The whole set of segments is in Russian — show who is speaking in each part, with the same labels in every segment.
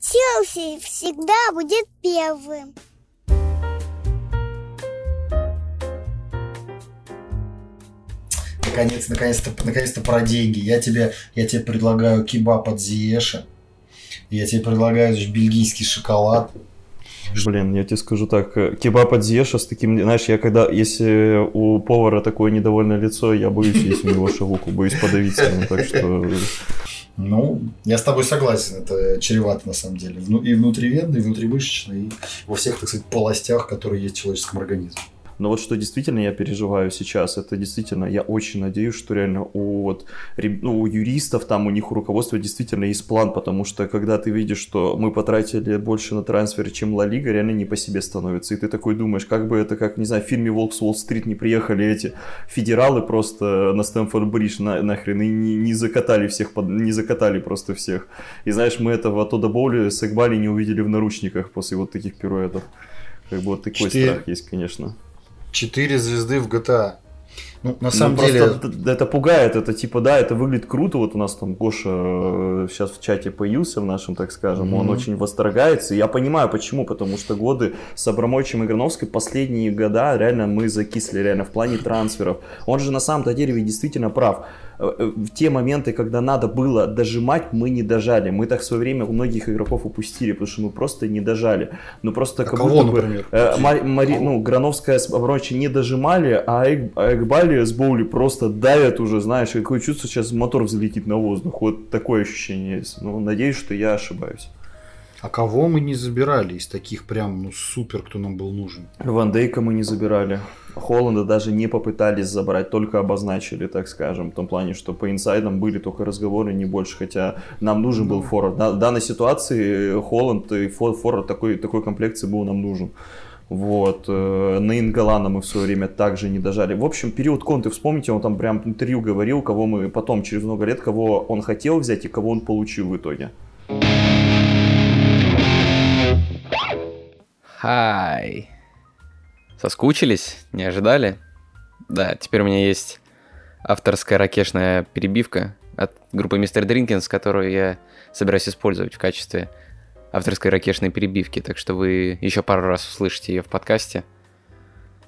Speaker 1: Челси всегда будет первым.
Speaker 2: Наконец, наконец-то, наконец-то про деньги. Я тебе, я тебе предлагаю кебаб от Зиеша. Я тебе предлагаю бельгийский шоколад.
Speaker 3: Блин, я тебе скажу так, э, кебаб от Зеша с таким, знаешь, я когда, если у повара такое недовольное лицо, я боюсь, если у него шавуку, боюсь подавиться, ну, так что...
Speaker 2: Ну, я с тобой согласен, это чревато на самом деле. Ну, и внутривенно, и внутримышечно, и во всех, так сказать, полостях, которые есть в человеческом организме.
Speaker 3: Но вот что действительно я переживаю сейчас, это действительно, я очень надеюсь, что реально у, вот, ну, у юристов, там у них у руководства действительно есть план, потому что когда ты видишь, что мы потратили больше на трансфер, чем Ла Лига, реально не по себе становится. И ты такой думаешь, как бы это, как, не знаю, в фильме «Волк с Уолл-стрит» не приехали эти федералы просто на Стэнфорд-Бридж на, нахрен и не, не закатали всех, под, не закатали просто всех. И знаешь, мы этого Тода Боули с Экбали не увидели в наручниках после вот таких пируэтов. Как бы вот такой Четыре... страх есть, конечно.
Speaker 2: Четыре звезды в GTA. Ну, на ну, самом ну, деле...
Speaker 3: Это, это пугает, это типа, да, это выглядит круто. Вот у нас там Гоша сейчас э, в чате появился в нашем, так скажем, mm-hmm. он очень восторгается. Я понимаю, почему, потому что годы с Абрамовичем и Грановской, последние года, реально мы закисли, реально, в плане трансферов. Он же на самом-то деле действительно прав. Э, в те моменты, когда надо было дожимать, мы не дожали. Мы так в свое время у многих игроков упустили, потому что мы просто не дожали. Ну просто а как
Speaker 2: кого, будто например? бы
Speaker 3: э, Мари, Мари, ну, Грановская с Абрамовичем не дожимали, а Экбали с Боули просто давят уже, знаешь, какое чувство, сейчас мотор взлетит на воздух. Вот такое ощущение есть. Ну, надеюсь, что я ошибаюсь.
Speaker 2: А кого мы не забирали из таких прям, ну, супер, кто нам был нужен?
Speaker 3: Ван Дейка мы не забирали. Холланда даже не попытались забрать, только обозначили, так скажем, в том плане, что по инсайдам были только разговоры, не больше, хотя нам нужен был ну. форвард. В данной ситуации Холланд и форвард такой, такой комплекции был нам нужен. Вот. Э, на Ингалана мы в свое время также не дожали. В общем, период Конты, вспомните, он там прям интервью говорил, кого мы потом, через много лет, кого он хотел взять и кого он получил в итоге.
Speaker 4: Хай. Соскучились? Не ожидали? Да, теперь у меня есть авторская ракешная перебивка от группы Мистер Дринкинс, которую я собираюсь использовать в качестве авторской ракешной перебивки, так что вы еще пару раз услышите ее в подкасте.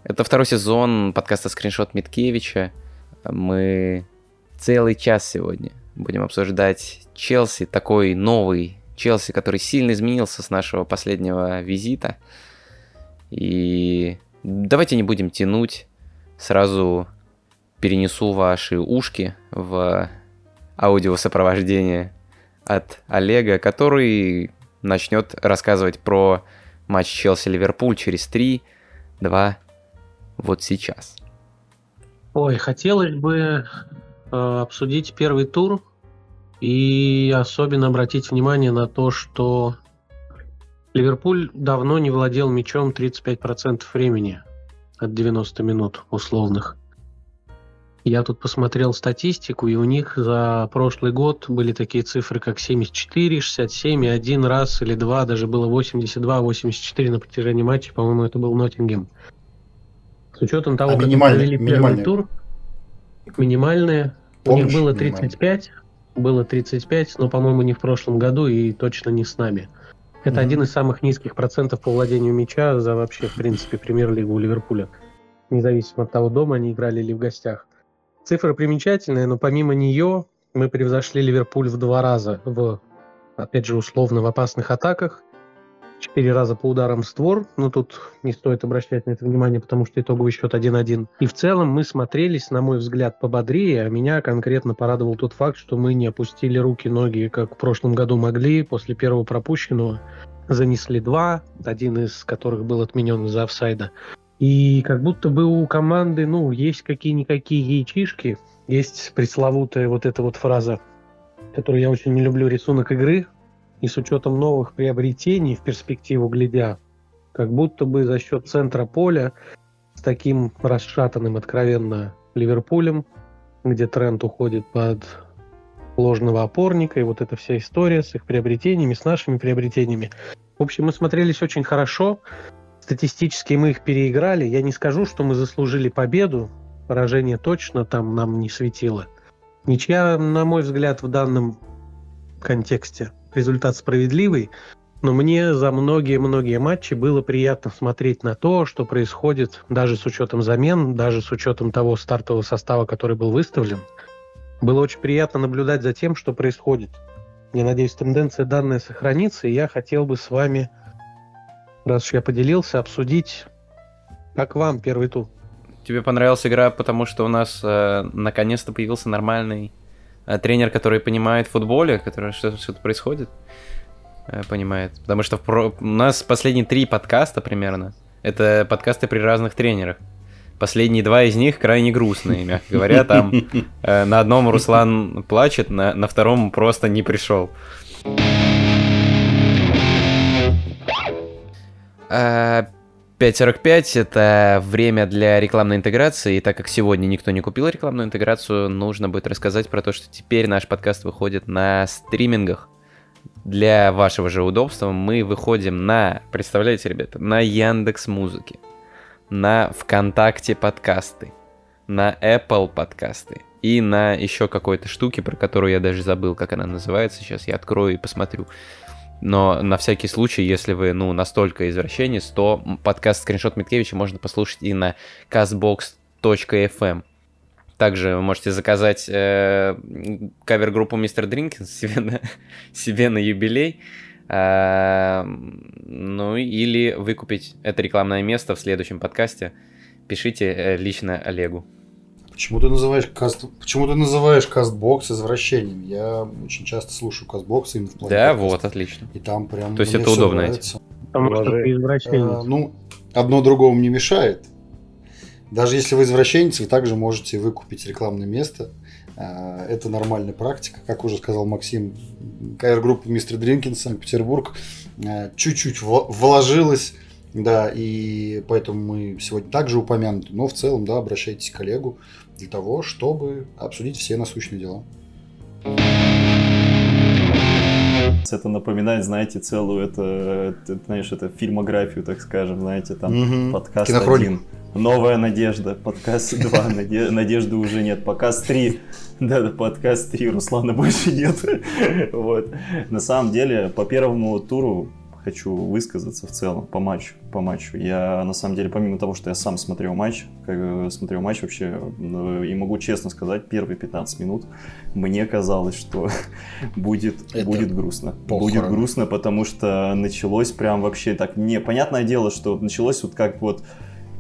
Speaker 4: Это второй сезон подкаста «Скриншот Миткевича». Мы целый час сегодня будем обсуждать Челси, такой новый Челси, который сильно изменился с нашего последнего визита – и давайте не будем тянуть. Сразу перенесу ваши ушки в аудиосопровождение от Олега, который начнет рассказывать про матч Челси-Ливерпуль через 3, 2, вот сейчас.
Speaker 5: Ой, хотелось бы э, обсудить первый тур и особенно обратить внимание на то, что Ливерпуль давно не владел мячом 35% времени от 90 минут условных. Я тут посмотрел статистику, и у них за прошлый год были такие цифры, как 74, 67, и один раз или два, даже было 82, 84 на протяжении матча, по-моему, это был Ноттингем. С учетом того, а как они провели первый тур, минимальные, у них было 35, было 35, но, по-моему, не в прошлом году и точно не с нами. Это mm-hmm. один из самых низких процентов по владению мяча за вообще, в принципе, премьер-лигу у Ливерпуля. Независимо от того, дома они играли или в гостях. Цифра примечательная, но помимо нее мы превзошли Ливерпуль в два раза в, опять же, условно в опасных атаках четыре раза по ударам створ, но тут не стоит обращать на это внимание, потому что итоговый счет 1-1. И в целом мы смотрелись, на мой взгляд, пободрее, а меня конкретно порадовал тот факт, что мы не опустили руки-ноги, как в прошлом году могли, после первого пропущенного занесли два, один из которых был отменен из-за офсайда. И как будто бы у команды, ну, есть какие-никакие яичишки, есть пресловутая вот эта вот фраза, которую я очень не люблю, рисунок игры, и с учетом новых приобретений в перспективу глядя, как будто бы за счет центра поля с таким расшатанным откровенно Ливерпулем, где тренд уходит под ложного опорника, и вот эта вся история с их приобретениями, с нашими приобретениями. В общем, мы смотрелись очень хорошо. Статистически мы их переиграли. Я не скажу, что мы заслужили победу. Поражение точно там нам не светило. Ничья, на мой взгляд, в данном контексте результат справедливый, Но мне за многие-многие матчи было приятно смотреть на то, что происходит даже с учетом замен, даже с учетом того стартового состава, который был выставлен. Было очень приятно наблюдать за тем, что происходит. Я надеюсь, тенденция данная сохранится, и я хотел бы с вами, раз уж я поделился, обсудить, как вам первый тур.
Speaker 4: Тебе понравилась игра, потому что у нас э, наконец-то появился нормальный тренер, который понимает в футболе, который что- что-то происходит, э, понимает. Потому что про- у нас последние три подкаста примерно это подкасты при разных тренерах. Последние два из них крайне грустные, мягко говоря. Там э, на одном Руслан плачет, на, втором просто не пришел. А, 5.45 это время для рекламной интеграции, и так как сегодня никто не купил рекламную интеграцию, нужно будет рассказать про то, что теперь наш подкаст выходит на стримингах. Для вашего же удобства мы выходим на, представляете, ребята, на Яндекс Музыки, на ВКонтакте подкасты, на Apple подкасты и на еще какой-то штуке, про которую я даже забыл, как она называется. Сейчас я открою и посмотрю. Но на всякий случай, если вы, ну, настолько извращенец, то подкаст «Скриншот Миткевича» можно послушать и на castbox.fm. Также вы можете заказать э, кавер-группу Мистер Дринкинс себе на, себе на юбилей. А, ну, или выкупить это рекламное место в следующем подкасте. Пишите э, лично Олегу.
Speaker 2: Почему ты называешь каст... Почему ты называешь кастбокс извращением? Я очень часто слушаю кастбокс именно в плане
Speaker 4: Да,
Speaker 2: подкаста.
Speaker 4: вот, отлично.
Speaker 2: И там прям
Speaker 4: То есть это удобно
Speaker 2: нравится.
Speaker 5: Потому что ты извращенец.
Speaker 2: Э, ну, одно другому не мешает. Даже если вы извращенец, вы также можете выкупить рекламное место. Э, Это нормальная практика. Как уже сказал Максим, КР-группа Мистер Дринкин, Санкт-Петербург, э, чуть-чуть вложилась. Да, и поэтому мы сегодня также упомянуты. Но в целом, да, обращайтесь к коллегу для того, чтобы обсудить все насущные дела.
Speaker 3: Это напоминает, знаете, целую, это, это, знаешь, это фильмографию, так скажем, знаете, там
Speaker 2: Мгм.
Speaker 3: подкаст
Speaker 2: Кинохроник.
Speaker 3: новая надежда, подкаст два, наде- надежды уже нет, подкаст три, да, да, подкаст три, Руслана больше нет, вот. На самом деле, по первому туру хочу высказаться в целом по матчу, по матчу. Я, на самом деле, помимо того, что я сам смотрел матч, как, смотрел матч вообще, э, и могу честно сказать, первые 15 минут мне казалось, что будет,
Speaker 2: Это
Speaker 3: будет грустно.
Speaker 2: похорон.
Speaker 3: Будет грустно, потому что началось прям вообще так не... Понятное дело, что началось вот как вот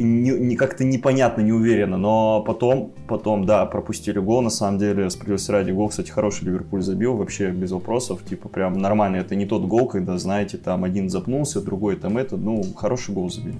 Speaker 3: не, не- как-то непонятно, неуверенно, но потом, потом, да, пропустили гол, на самом деле, справедливости ради, гол, кстати, хороший Ливерпуль забил, вообще без вопросов, типа, прям нормально, это не тот гол, когда, знаете, там один запнулся, другой там это, ну, хороший гол забил.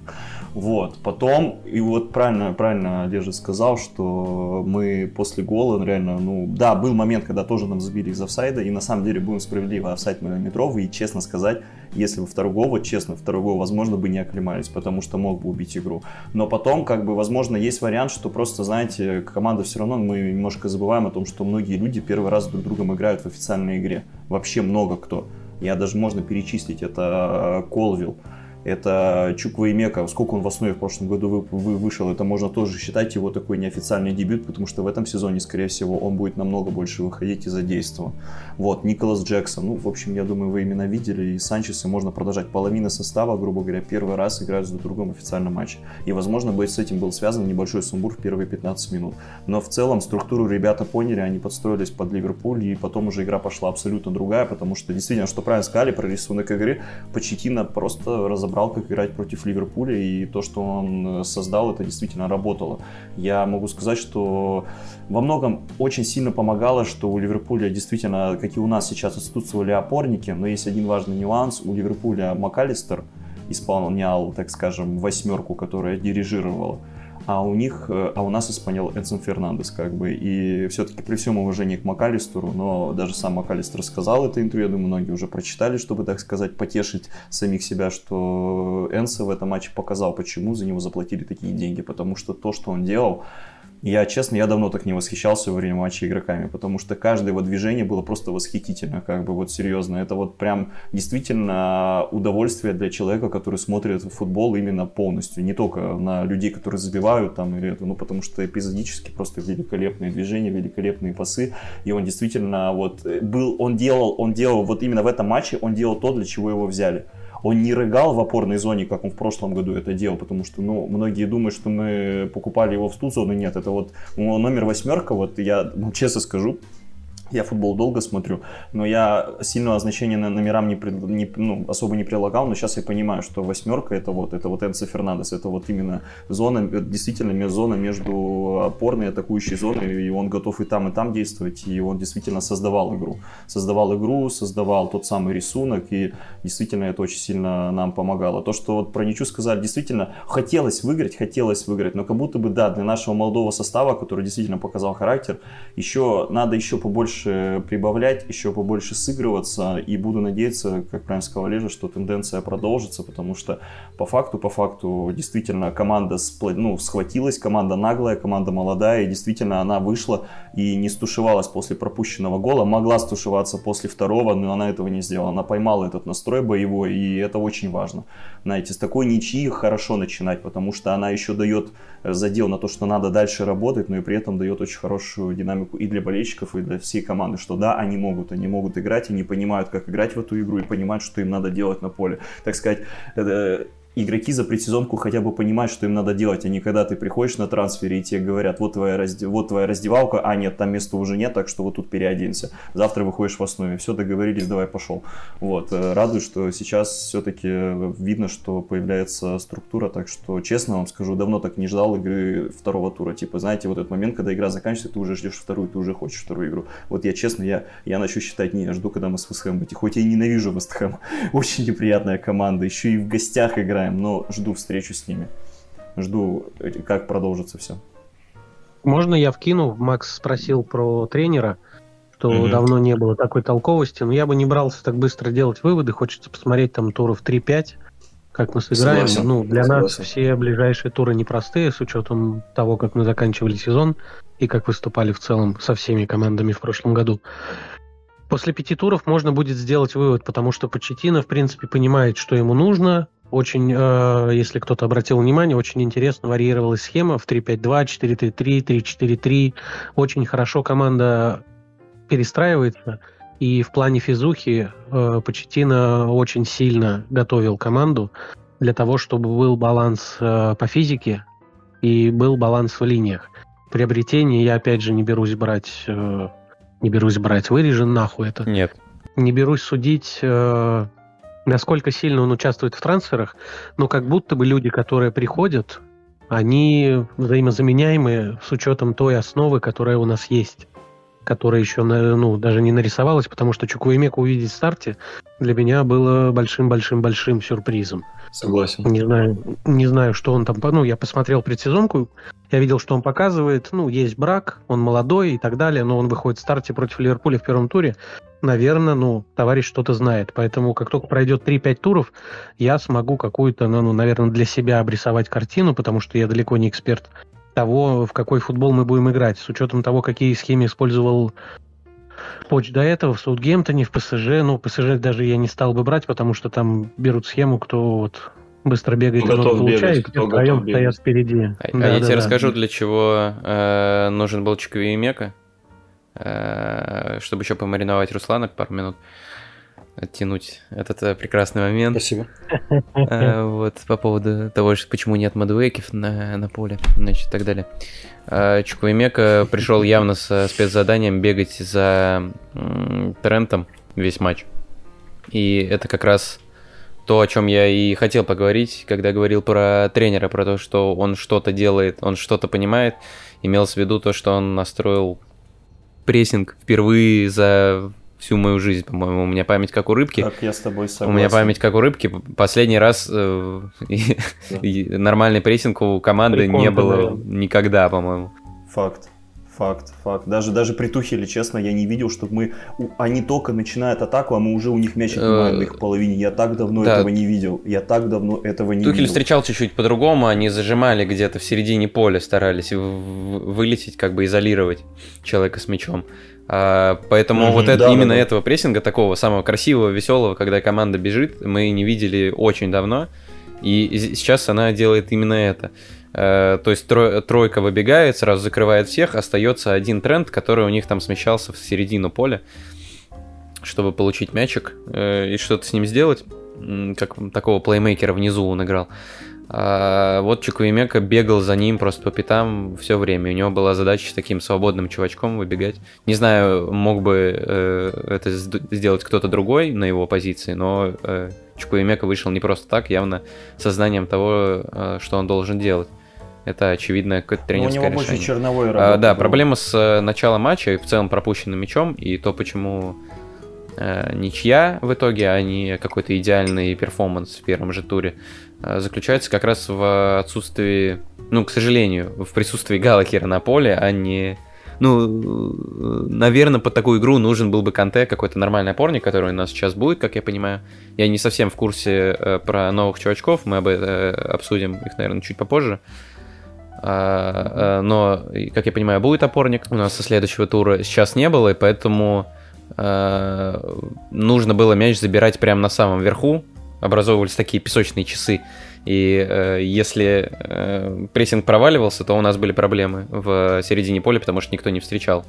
Speaker 3: Вот, потом, и вот правильно, правильно Олежа сказал, что мы после гола, ну, реально, ну, да, был момент, когда тоже нам забили из офсайда, и на самом деле, будем справедливы, офсайд миллиметровый, и честно сказать, если бы второй гол, вот честно, второй гол, возможно, бы не оклемались, потому что мог бы убить игру. Но потом, как бы, возможно, есть вариант, что просто, знаете, команда все равно, мы немножко забываем о том, что многие люди первый раз друг другом играют в официальной игре. Вообще много кто. Я даже можно перечислить, это Колвилл, это Чуква и Мека, сколько он в основе в прошлом году вы, вы- вышел, это можно тоже считать его такой неофициальный дебют, потому что в этом сезоне, скорее всего, он будет намного больше выходить и задействован. Вот, Николас Джексон, ну, в общем, я думаю, вы именно видели, и Санчеса можно продолжать. Половина состава, грубо говоря, первый раз играют с другом в официальном матче. И, возможно, бы с этим был связан небольшой сумбур в первые 15 минут. Но в целом структуру ребята поняли, они подстроились под Ливерпуль, и потом уже игра пошла абсолютно другая, потому что, действительно, что правильно сказали про рисунок игры, Почетина просто разобрал, как играть против Ливерпуля, и то, что он э, создал, это действительно работало. Я могу сказать, что во многом очень сильно помогало, что у Ливерпуля действительно, как и у нас сейчас, отсутствовали опорники, но есть один важный нюанс. У Ливерпуля МакАлистер исполнял, так скажем, восьмерку, которая дирижировала а у них, э, а у нас исполнял Эдсон Фернандес, как бы, и все-таки при всем уважении к МакАлистеру, но даже сам МакАлистер сказал это интервью, я думаю, многие уже прочитали, чтобы, так сказать, потешить самих себя, что Энса в этом матче показал, почему за него заплатили такие деньги, потому что то, что он делал, Я, честно, я давно так не восхищался во время матча игроками, потому что каждое его движение было просто восхитительно, как бы вот серьезно. Это вот прям действительно удовольствие для человека, который смотрит футбол именно полностью, не только на людей, которые забивают там или это, ну потому что эпизодически просто великолепные движения, великолепные пасы, и он действительно вот был, он делал, он делал вот именно в этом матче, он делал то, для чего его взяли он не рыгал в опорной зоне, как он в прошлом году это делал, потому что, ну, многие думают, что мы покупали его в ту зону, нет, это вот номер восьмерка, вот я ну, честно скажу, я футбол долго смотрю, но я сильного значения на номерам не, не, ну, особо не прилагал, но сейчас я понимаю, что восьмерка это вот, это вот Энцо Фернандес, это вот именно зона, действительно зона между опорной и атакующей зоной, и он готов и там, и там действовать, и он действительно создавал игру. Создавал игру, создавал тот самый рисунок, и действительно это очень сильно нам помогало. То, что вот про Ничу сказали, действительно хотелось выиграть, хотелось выиграть, но как будто бы, да, для нашего молодого состава, который действительно показал характер, еще надо еще побольше побольше прибавлять, еще побольше сыгрываться, и буду надеяться, как правильно сказал Олежа, что тенденция продолжится, потому что по факту, по факту, действительно команда ну, схватилась, команда наглая, команда молодая, и действительно она вышла и не стушевалась после пропущенного гола, могла стушеваться после второго, но она этого не сделала, она поймала этот настрой боевой, и это очень важно. Знаете, с такой ничьи хорошо начинать, потому что она еще дает задел на то, что надо дальше работать, но и при этом дает очень хорошую динамику и для болельщиков, и для всей команды, что да, они могут, они могут играть, они понимают, как играть в эту игру и понимают, что им надо делать на поле. Так сказать, игроки за предсезонку хотя бы понимают, что им надо делать, а не когда ты приходишь на трансфере и тебе говорят, вот твоя, разде... вот твоя раздевалка, а нет, там места уже нет, так что вот тут переоденься. Завтра выходишь в основе, все, договорились, давай пошел. Вот, э, радует, что сейчас все-таки видно, что появляется структура, так что, честно вам скажу, давно так не ждал игры второго тура. Типа, знаете, вот этот момент, когда игра заканчивается, ты уже ждешь вторую, ты уже хочешь вторую игру. Вот я, честно, я, я начну считать, не, я жду, когда мы с Вестхэмом быть. Хоть я и ненавижу Вестхэм, очень неприятная команда, еще и в гостях играем играем, но жду встречу с ними. Жду, как продолжится все.
Speaker 5: Можно я вкину? Макс спросил про тренера, что mm давно не было такой толковости, но я бы не брался так быстро делать выводы. Хочется посмотреть там туров 3-5, как мы сыграем. Согласен. Ну, для Согласен. нас все ближайшие туры непростые, с учетом того, как мы заканчивали сезон и как выступали в целом со всеми командами в прошлом году. После пяти туров можно будет сделать вывод, потому что Почетина, в принципе, понимает, что ему нужно, очень, э, если кто-то обратил внимание, очень интересно варьировалась схема в 3-5-2, 4-3-3, 3-4-3. Очень хорошо команда перестраивается. И в плане физухи э, Почетина очень сильно готовил команду для того, чтобы был баланс э, по физике и был баланс в линиях. Приобретение я опять же не берусь брать, э, не берусь брать, вырежи нахуй это.
Speaker 4: Нет.
Speaker 5: Не берусь судить э, насколько сильно он участвует в трансферах, но как будто бы люди, которые приходят, они взаимозаменяемые с учетом той основы, которая у нас есть, которая еще ну, даже не нарисовалась, потому что Чукуемека увидеть в старте для меня было большим-большим-большим сюрпризом.
Speaker 3: Согласен.
Speaker 5: Не знаю, не знаю, что он там... Ну, я посмотрел предсезонку, я видел, что он показывает. Ну, есть брак, он молодой и так далее, но он выходит в старте против Ливерпуля в первом туре наверное, ну, товарищ что-то знает. Поэтому, как только пройдет 3-5 туров, я смогу какую-то, ну, ну, наверное, для себя обрисовать картину, потому что я далеко не эксперт того, в какой футбол мы будем играть. С учетом того, какие схемы использовал Поч до этого в Саутгемптоне, в ПСЖ. Ну, ПСЖ даже я не стал бы брать, потому что там берут схему, кто вот быстро бегает,
Speaker 3: кто
Speaker 5: тот получает, кто втроем стоят впереди.
Speaker 4: А, да, а я да, тебе да. расскажу, для чего э, нужен был Чикови и Мека. Э, чтобы еще помариновать Руслана пару минут, оттянуть этот э, прекрасный момент.
Speaker 2: Спасибо.
Speaker 4: Э, вот, по поводу того, почему нет Мадуэков на, на поле, значит, и так далее. Чуквемека пришел явно с спецзаданием бегать за Трентом весь матч. И это как раз то, о чем я и хотел поговорить, когда говорил про тренера, про то, что он что-то делает, он что-то понимает. Имелось в виду то, что он настроил прессинг впервые за всю мою жизнь, по-моему. У меня память как у рыбки.
Speaker 3: Так, я с тобой согласен.
Speaker 4: У меня память как у рыбки. Последний раз э, нормальный прессинг у команды не было наверное. никогда, по-моему.
Speaker 3: Факт. Факт, факт. Даже, даже при Тухеле, честно, я не видел, чтобы мы... Они только начинают атаку, а мы уже у них мяч отнимаем на их половине. Я так давно
Speaker 4: да.
Speaker 3: этого не видел. Я так давно этого не
Speaker 4: Тухель
Speaker 3: видел.
Speaker 4: встречал чуть-чуть по-другому, они зажимали где-то в середине поля, старались вылететь, как бы изолировать человека с мячом. А, поэтому
Speaker 3: Мгм,
Speaker 4: вот это,
Speaker 3: да,
Speaker 4: именно
Speaker 3: да, да.
Speaker 4: этого прессинга, такого самого красивого, веселого, когда команда бежит, мы не видели очень давно. И сейчас она делает именно это. Э, То есть тро- тройка выбегает, сразу закрывает всех, остается один тренд, который у них там смещался в середину поля, чтобы получить мячик э, и что-то с ним сделать. Как такого плеймейкера внизу он играл. А вот Чукуемека бегал за ним просто по пятам все время. У него была задача с таким свободным чувачком выбегать. Не знаю, мог бы э, это сд- сделать кто-то другой на его позиции, но э, Чукуемека вышел не просто так, явно сознанием того, э, что он должен делать. Это очевидное какое-то
Speaker 3: Ну, у
Speaker 4: тренерское
Speaker 3: него больше
Speaker 4: решение.
Speaker 3: черновой
Speaker 4: А, да,
Speaker 3: было.
Speaker 4: проблема с э, началом матча и в целом пропущенным мячом, и то, почему э, ничья в итоге, а не какой-то идеальный перформанс в первом же туре, заключается как раз в отсутствии, ну, к сожалению, в присутствии Галакера на поле, а не... Ну, наверное, под такую игру нужен был бы Канте, какой-то нормальный опорник, который у нас сейчас будет, как я понимаю. Я не совсем в курсе э, про новых чувачков, мы об этом э, обсудим их, наверное, чуть попозже. А, но, как я понимаю, будет опорник у нас со следующего тура. Сейчас не было, и поэтому нужно было мяч забирать прямо на самом верху. Образовывались такие песочные часы. И э, если э, прессинг проваливался, то у нас были проблемы в середине поля, потому что никто не встречал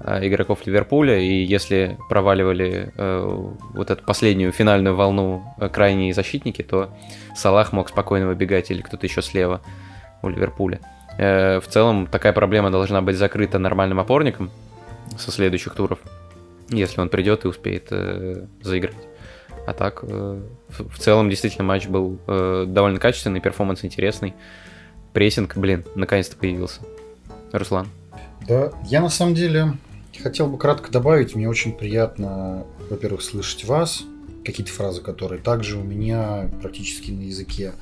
Speaker 4: а, игроков Ливерпуля. И если проваливали э, вот эту последнюю финальную волну э, крайние защитники, то Салах мог спокойно выбегать или кто-то еще слева у Ливерпуля. Э, В целом такая проблема должна быть закрыта нормальным опорником со следующих туров, если он придет и успеет э, заиграть. А так, э, в целом, действительно, матч был э, довольно качественный, перформанс интересный. Прессинг, блин, наконец-то появился. Руслан.
Speaker 2: Да, я на самом деле хотел бы кратко добавить, мне очень приятно, во-первых, слышать вас, какие-то фразы, которые также у меня практически на языке.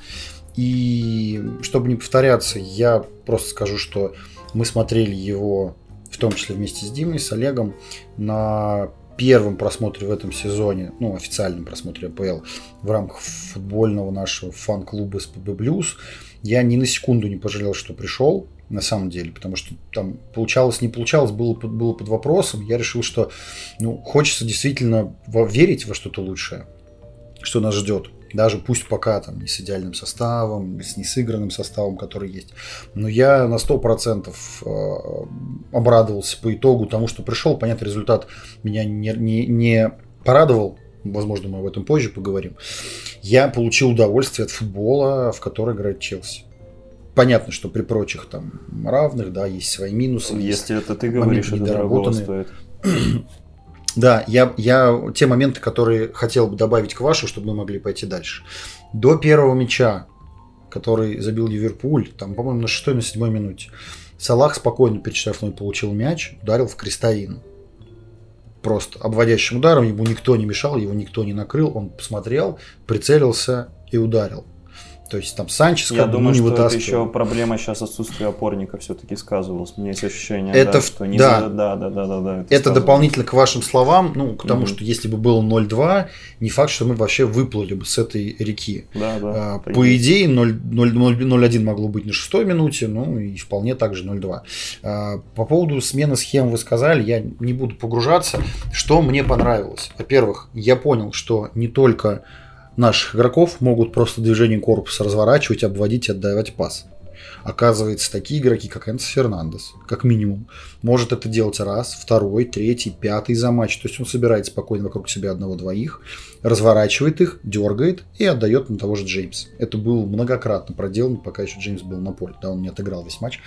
Speaker 2: И чтобы не повторяться, я просто скажу, что мы смотрели его, в том числе вместе с Димой, с Олегом, на первом просмотре в этом сезоне, ну, официальном просмотре АПЛ, в рамках футбольного нашего фан-клуба СПБ Блюз. Я ни на секунду не пожалел, что пришел, на самом деле, потому что там получалось, не получалось, было, было под вопросом. Я решил, что ну, хочется действительно верить во что-то лучшее, что нас ждет. Даже пусть пока там не с идеальным составом, с несыгранным составом, который есть. Но я на 100% э, обрадовался по итогу тому, что пришел. Понятно, результат меня не, не, не порадовал. Возможно, мы об этом позже поговорим. Я получил удовольствие от футбола, в который играет Челси. Понятно, что при прочих там равных, да, есть свои минусы. есть
Speaker 3: Если это ты говоришь, это дорого стоит.
Speaker 2: Да, я, я те моменты, которые хотел бы добавить к вашу, чтобы мы могли пойти дальше. До первого мяча, который забил Ливерпуль, там, по-моему, на шестой, на седьмой минуте, Салах спокойно перед штрафной получил мяч, ударил в крестовину. Просто обводящим ударом ему никто не мешал, его никто не накрыл, он посмотрел, прицелился и ударил. То есть там Санчес
Speaker 3: Я думаю,
Speaker 2: не
Speaker 3: что это
Speaker 2: вытаскивал.
Speaker 3: еще проблема сейчас отсутствия опорника все-таки сказывалось. У меня есть ощущение,
Speaker 2: Это
Speaker 3: да,
Speaker 2: в-
Speaker 3: что не
Speaker 2: да.
Speaker 3: да, да, да, да, да,
Speaker 2: Это
Speaker 3: сказывалось.
Speaker 2: дополнительно к вашим словам, ну, к тому,
Speaker 3: Мгм.
Speaker 2: что если бы было 0-2, не факт, что мы вообще выплыли бы с этой реки.
Speaker 3: Да, да.
Speaker 2: А,
Speaker 3: так
Speaker 2: По
Speaker 3: есть.
Speaker 2: идее, 0 0 0 0-1 могло быть на шестой минуте, ну и вполне также 0-2. А, По поводу смены схем вы сказали, я не буду погружаться. Что мне понравилось? Во-первых, я понял, что не только наших игроков могут просто движением корпуса разворачивать, обводить и отдавать пас. Оказывается, такие игроки, как Энс Фернандес, как минимум, может это делать раз, второй, третий, пятый за матч. То есть он собирает спокойно вокруг себя одного-двоих, разворачивает их, дергает и отдает на того же Джеймса. Это было многократно проделано, пока еще Джеймс был на поле. Да, он не отыграл весь матч.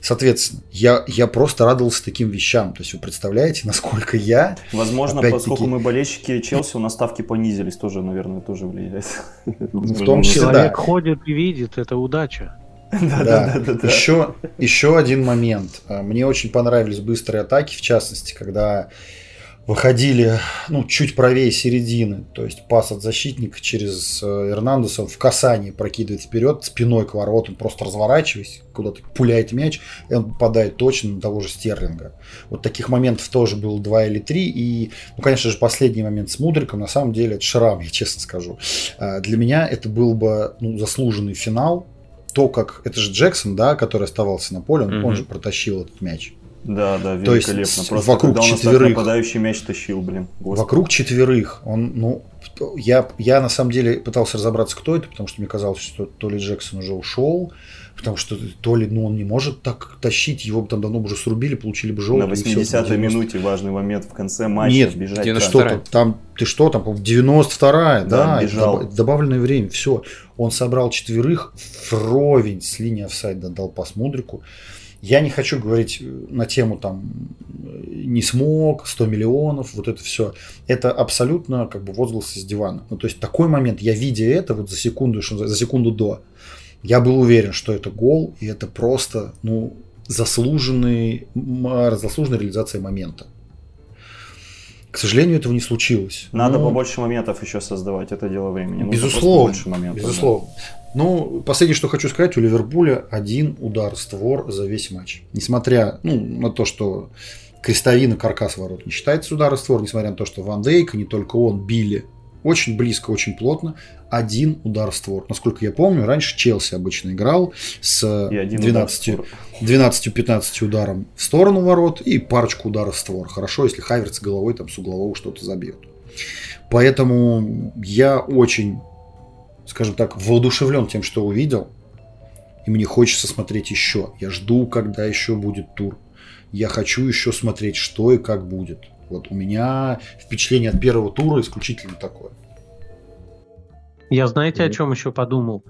Speaker 2: Соответственно, я, я просто радовался таким вещам. То есть вы представляете, насколько я...
Speaker 3: Возможно, поскольку мы болельщики Челси, у нас ставки понизились, тоже, наверное, тоже влияет.
Speaker 2: в том числе, да.
Speaker 5: Человек ходит и видит, это удача.
Speaker 3: Да,
Speaker 2: Да,
Speaker 3: да, да.
Speaker 2: Еще, еще один момент. А, Мне очень понравились быстрые атаки, в частности, когда выходили ну, чуть правее середины. То есть пас от защитника через э, Эрнандеса в касании прокидывает вперед, спиной к воротам, просто разворачиваясь, куда-то пуляет мяч, и он попадает точно на того же Стерлинга. Вот таких моментов тоже было два или три. И, ну, конечно же, последний момент с Мудриком, на самом деле, это шрам, я честно скажу. А, для меня это был бы ну, заслуженный финал. То, как... Это же Джексон, да, который оставался на поле, он, mm-hmm. он же протащил этот мяч.
Speaker 3: Да, да,
Speaker 2: великолепно. То есть Просто вокруг когда четверых,
Speaker 3: нападающий мяч тащил, блин.
Speaker 2: Господи. Вокруг четверых. Он, ну, я, я на самом деле пытался разобраться, кто это, потому что мне казалось, что то ли Джексон уже ушел, потому что то ли ну, он не может так тащить, его бы там давно бы уже срубили, получили бы желтый.
Speaker 3: На 80-й минуте важный момент в конце матча
Speaker 2: Нет, бежать. Ты что там, там, ты что там, 92-я, да, да бежал. добавленное время, все. Он собрал четверых, вровень с линии офсайда дал пас Мудрику. Я не хочу говорить э, на тему там не смог, 100 миллионов, вот это все. Это абсолютно как бы возглас из дивана. Ну, то есть такой момент, я видя это вот за секунду, за секунду до, я был уверен, что это гол, и это просто, ну, заслуженный, заслуженная реализация момента. К сожалению, этого не случилось.
Speaker 3: Надо Но... побольше моментов еще создавать, это дело времени. Нужно
Speaker 2: безусловно, моментов, безусловно. Да. Ну, последнее, что хочу сказать, у Ливерпуля один удар створ за весь матч. Несмотря ну, на то, что крестовина каркас ворот не считается удара в створ, несмотря на то, что Ван Дейк, не только он, били очень близко, очень плотно. Один удар в створ. Насколько я помню, раньше Челси обычно играл с 12-15 ударом в сторону ворот и парочку ударов в створ. Хорошо, если Хайверц головой там с углового что-то забьет. Поэтому я очень скажем так, воодушевлен тем, что увидел. И мне хочется смотреть еще. Я жду, когда еще будет тур. Я хочу еще смотреть, что и как будет. Вот у меня впечатление от первого тура исключительно такое.
Speaker 5: Я знаете, о чем еще подумал?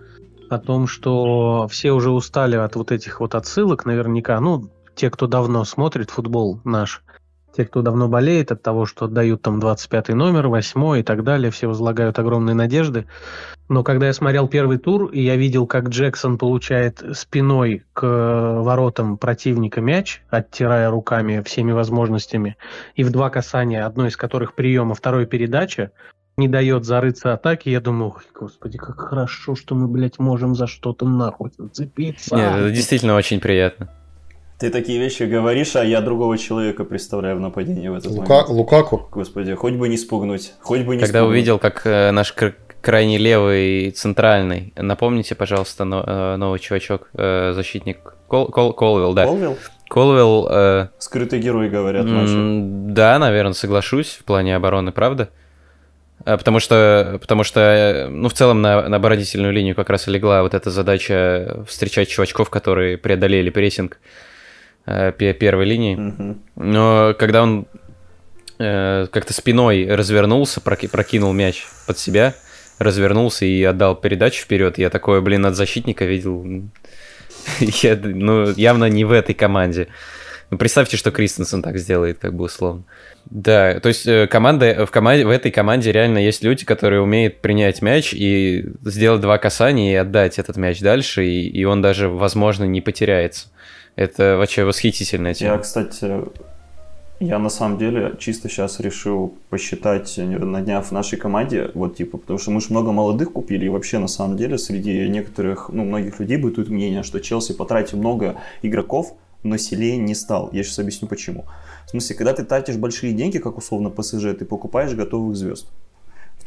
Speaker 5: О том, что все уже устали от вот этих вот отсылок, наверняка. Ну, те, кто давно смотрит футбол наш, те, кто давно болеет от того, что отдают там 25 номер, 8 и так далее, все возлагают огромные надежды. Но когда я смотрел первый тур, и я видел, как Джексон получает спиной к воротам противника мяч, оттирая руками всеми возможностями, и в два касания, одно из которых приема, второй передача, не дает зарыться атаки, я думаю, господи, как хорошо, что мы, блядь, можем за что-то нахуй зацепиться.
Speaker 4: Нет, это действительно очень приятно.
Speaker 3: Ты такие вещи говоришь, а я другого человека представляю в нападении в этот
Speaker 2: Лука... момент. Лукаку?
Speaker 3: Господи, хоть бы не спугнуть, хоть бы не
Speaker 4: Когда
Speaker 3: спугнуть.
Speaker 4: увидел, как э, наш крайний левый центральный, напомните, пожалуйста, но, э, новый чувачок, э, защитник Кол, Кол, Колвилл, да.
Speaker 3: Колвилл?
Speaker 4: Колвилл... Э,
Speaker 3: Скрытый герой, говорят наши.
Speaker 4: Да, наверное, соглашусь в плане обороны, правда? Э, потому что, потому что, э, ну, в целом на, на оборонительную линию как раз и легла вот эта задача встречать чувачков, которые преодолели прессинг э, первой линии. Но когда он э, как-то спиной развернулся, прокинул мяч под себя, развернулся и отдал передачу вперед, я такое, блин, от защитника видел. я, ну, явно не в этой команде. Ну, представьте, что Кристенсен так сделает, как бы условно. Да, то есть э, команда, в, команде, в этой команде реально есть люди, которые умеют принять мяч и сделать два касания и отдать этот мяч дальше, и, и он даже, возможно, не потеряется. Это вообще восхитительная тема.
Speaker 3: Я, кстати, я на самом деле чисто сейчас решил посчитать на днях в нашей команде, вот типа, потому что мы же много молодых купили, и вообще на самом деле среди некоторых, ну, многих людей бытует мнение, что Челси потратил много игроков, но сильнее не стал. Я сейчас объясню почему. В смысле, когда ты тратишь большие деньги, как условно ПСЖ, ты покупаешь готовых звезд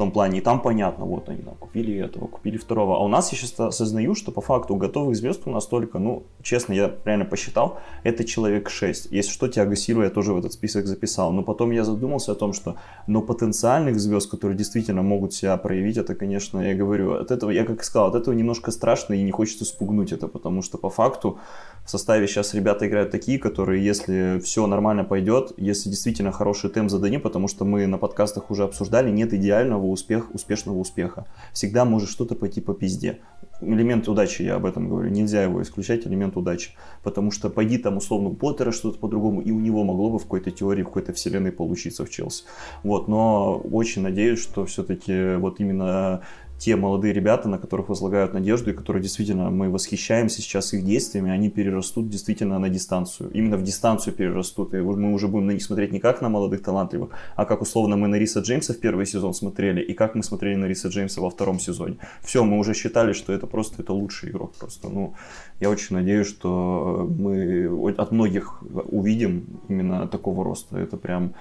Speaker 3: том плане, и там понятно, вот они там купили этого, купили второго. А у нас я сейчас осознаю, что по факту готовых звезд у нас только, ну, честно, я реально посчитал, это человек 6. Если что, Тиаго Сильва я тоже в этот список записал. Но потом я задумался о том, что, но потенциальных звезд, которые действительно могут себя проявить, это, конечно, я говорю, от этого, я как сказал, от этого немножко страшно и не хочется спугнуть это, потому что по факту в составе сейчас ребята играют такие, которые, если все нормально пойдет, если действительно хороший темп зададим, потому что мы на подкастах уже обсуждали, нет идеального успеха, успешного успеха. Всегда может что-то пойти по пизде. Элемент удачи, я об этом говорю, нельзя его исключать, элемент удачи. Потому что пойди там условно у Поттера что-то по-другому, и у него могло бы в какой-то теории, в какой-то вселенной получиться в Челси. Вот, но очень надеюсь, что все-таки вот именно те молодые ребята, на которых возлагают надежду и которые действительно мы восхищаемся сейчас их действиями, они перерастут действительно на дистанцию. Именно в дистанцию перерастут. И мы уже будем на них смотреть не как на молодых талантливых, а как условно мы на Риса Джеймса в первый сезон смотрели и как мы смотрели на Риса Джеймса во втором сезоне. Все, мы уже считали, что это просто это лучший игрок. Просто, ну, я очень надеюсь, что мы от многих увидим именно такого роста. Это прям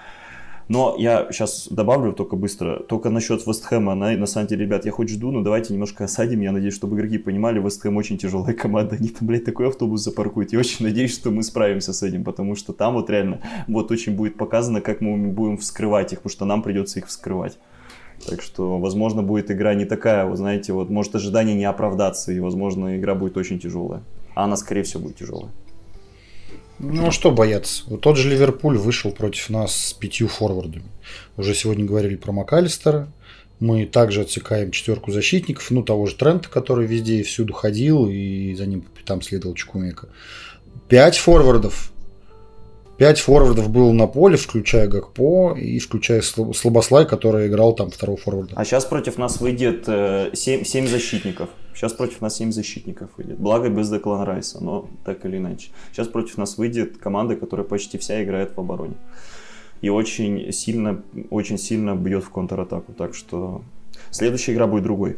Speaker 3: но я сейчас добавлю только быстро, только насчет Вестхэма, на, на самом деле, ребят, я хоть жду, но давайте немножко осадим, я надеюсь, чтобы игроки понимали, Вестхэм очень тяжелая команда, они там, блядь, такой автобус запаркуют, я очень надеюсь, что мы справимся с этим, потому что там вот реально, вот очень будет показано, как мы будем вскрывать их, потому что нам придется их вскрывать. Так что, возможно, будет игра не такая, вот знаете, вот может ожидание не оправдаться, и, возможно, игра будет очень тяжелая. А она, скорее всего, будет тяжелая.
Speaker 2: Ну, а что бояться? Вот тот же Ливерпуль вышел против нас с пятью форвардами. Уже сегодня говорили про МакАлистера. Мы также отсекаем четверку защитников, ну, того же Трента, который везде и всюду ходил, и за ним пятам следовал Чукумека. Пять форвардов. Пять форвардов было на поле, включая Гакпо и включая Слабослай, который играл там второго форварда.
Speaker 3: А сейчас против нас выйдет э, 7, 7 защитников. Сейчас против нас 7 защитников выйдет. Благо без Деклан Райса, но так или иначе. Сейчас против нас выйдет команда, которая почти вся играет в обороне. И очень сильно, очень сильно бьет в контратаку. Так что следующая игра будет другой.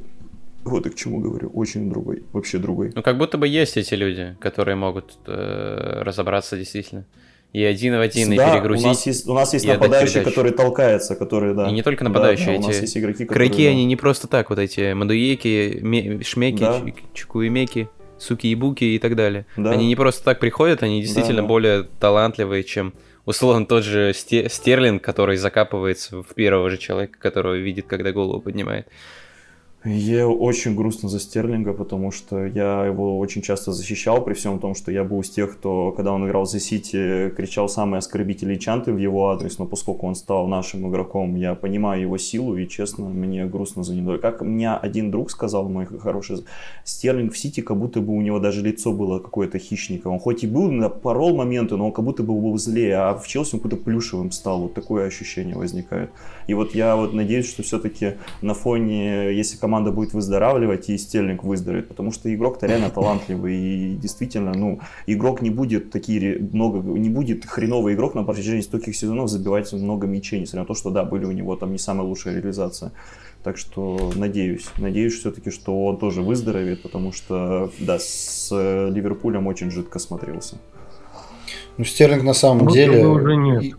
Speaker 3: Вот и к чему говорю, очень другой, вообще другой.
Speaker 4: Ну, как будто бы есть эти люди, которые могут э, разобраться действительно и один в один, да, и перегрузить.
Speaker 3: У нас есть, у нас есть нападающий, который толкается, который, да.
Speaker 4: И не только нападающие, да, да, эти игроки, которые, крайки, да. они не просто так, вот эти мадуеки, шмеки, да. чукуемеки, суки и буки и так далее. Да. Они не просто так приходят, они действительно да, да. более талантливые, чем условно тот же Стерлинг, который закапывается в первого же человека, которого видит, когда голову поднимает.
Speaker 3: Я очень грустно за Стерлинга, потому что я его очень часто защищал, при всем том, что я был из тех, кто, когда он играл за Сити, кричал самые оскорбительные чанты в его адрес, но поскольку он стал нашим игроком, я понимаю его силу, и, честно, мне грустно за него. Как мне один друг сказал, мой хороший, Стерлинг в Сити, как будто бы у него даже лицо было какое-то хищника. Он хоть и был, на порол моменты, но он как будто бы был злее, а в Челси он какой-то плюшевым стал. Вот такое ощущение возникает. И вот я вот надеюсь, что все-таки на фоне, если команда команда будет выздоравливать, и Стерлинг выздоровеет, потому что игрок-то реально талантливый, и действительно, ну, игрок не будет такие много, не будет хреновый игрок на протяжении стольких сезонов забивать много мячей, несмотря на то, что, да, были у него там не самая лучшая реализация. Так что надеюсь, надеюсь все-таки, что он тоже выздоровеет, потому что, да, с Ливерпулем очень жидко смотрелся.
Speaker 2: Ну, Стерлинг на самом ну, деле... Уже нет.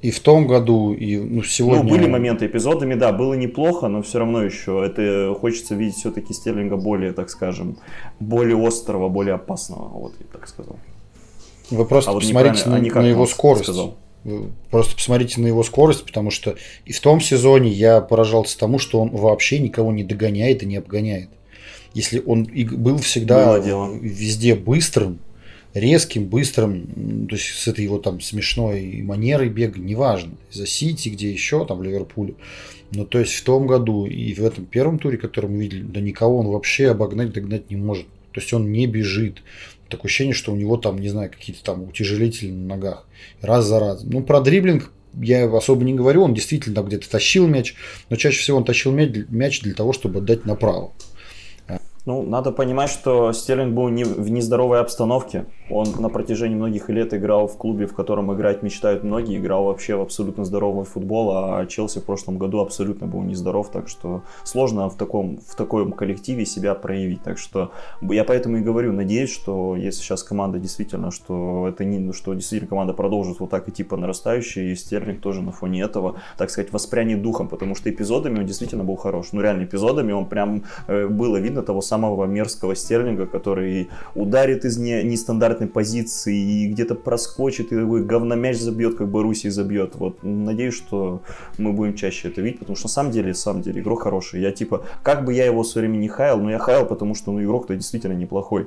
Speaker 2: И в том году, и ну, сегодня...
Speaker 3: Ну, были моменты эпизодами, да, было неплохо, но все равно еще это хочется видеть все-таки Стерлинга более, так скажем, более острого, более опасного, вот я так сказал.
Speaker 2: Вы просто а посмотрите вот на, а на его скорость. Сказал. просто посмотрите на его скорость, потому что и в том сезоне я поражался тому, что он вообще никого не догоняет и не обгоняет. Если он был всегда везде быстрым, резким, быстрым, то есть с этой его там смешной манерой бега, неважно, за Сити, где еще, там в Ливерпуле. Но то есть в том году и в этом первом туре, который мы видели, да никого он вообще обогнать, догнать не может. То есть он не бежит. Такое ощущение, что у него там, не знаю, какие-то там утяжелители на ногах. Раз за разом. Ну, про дриблинг я особо не говорю, он действительно где-то тащил мяч, но чаще всего он тащил мяч для того, чтобы отдать направо.
Speaker 3: Ну, надо понимать, что Стерлинг был не, в нездоровой обстановке. Он на протяжении многих лет играл в клубе, в котором играть мечтают многие, играл вообще в абсолютно здоровый футбол, а Челси в прошлом году абсолютно был нездоров, так что сложно в таком, в таком коллективе себя проявить. Так что я поэтому и говорю, надеюсь, что если сейчас команда действительно, что это не, что действительно команда продолжит вот так идти по нарастающей, и Стерлинг тоже на фоне этого, так сказать, воспрянет духом, потому что эпизодами он действительно был хорош. Ну, реально, эпизодами он прям э, было видно того самого мерзкого Стерлинга, который ударит из не, нестандартной стандартной позиции и где-то проскочит и такой говномяч забьет, как Боруссия забьет. Вот надеюсь, что мы будем чаще это видеть, потому что на самом деле, на самом деле, игрок хороший. Я типа, как бы я его все время не хаял, но я хаял, потому что ну, игрок-то действительно неплохой.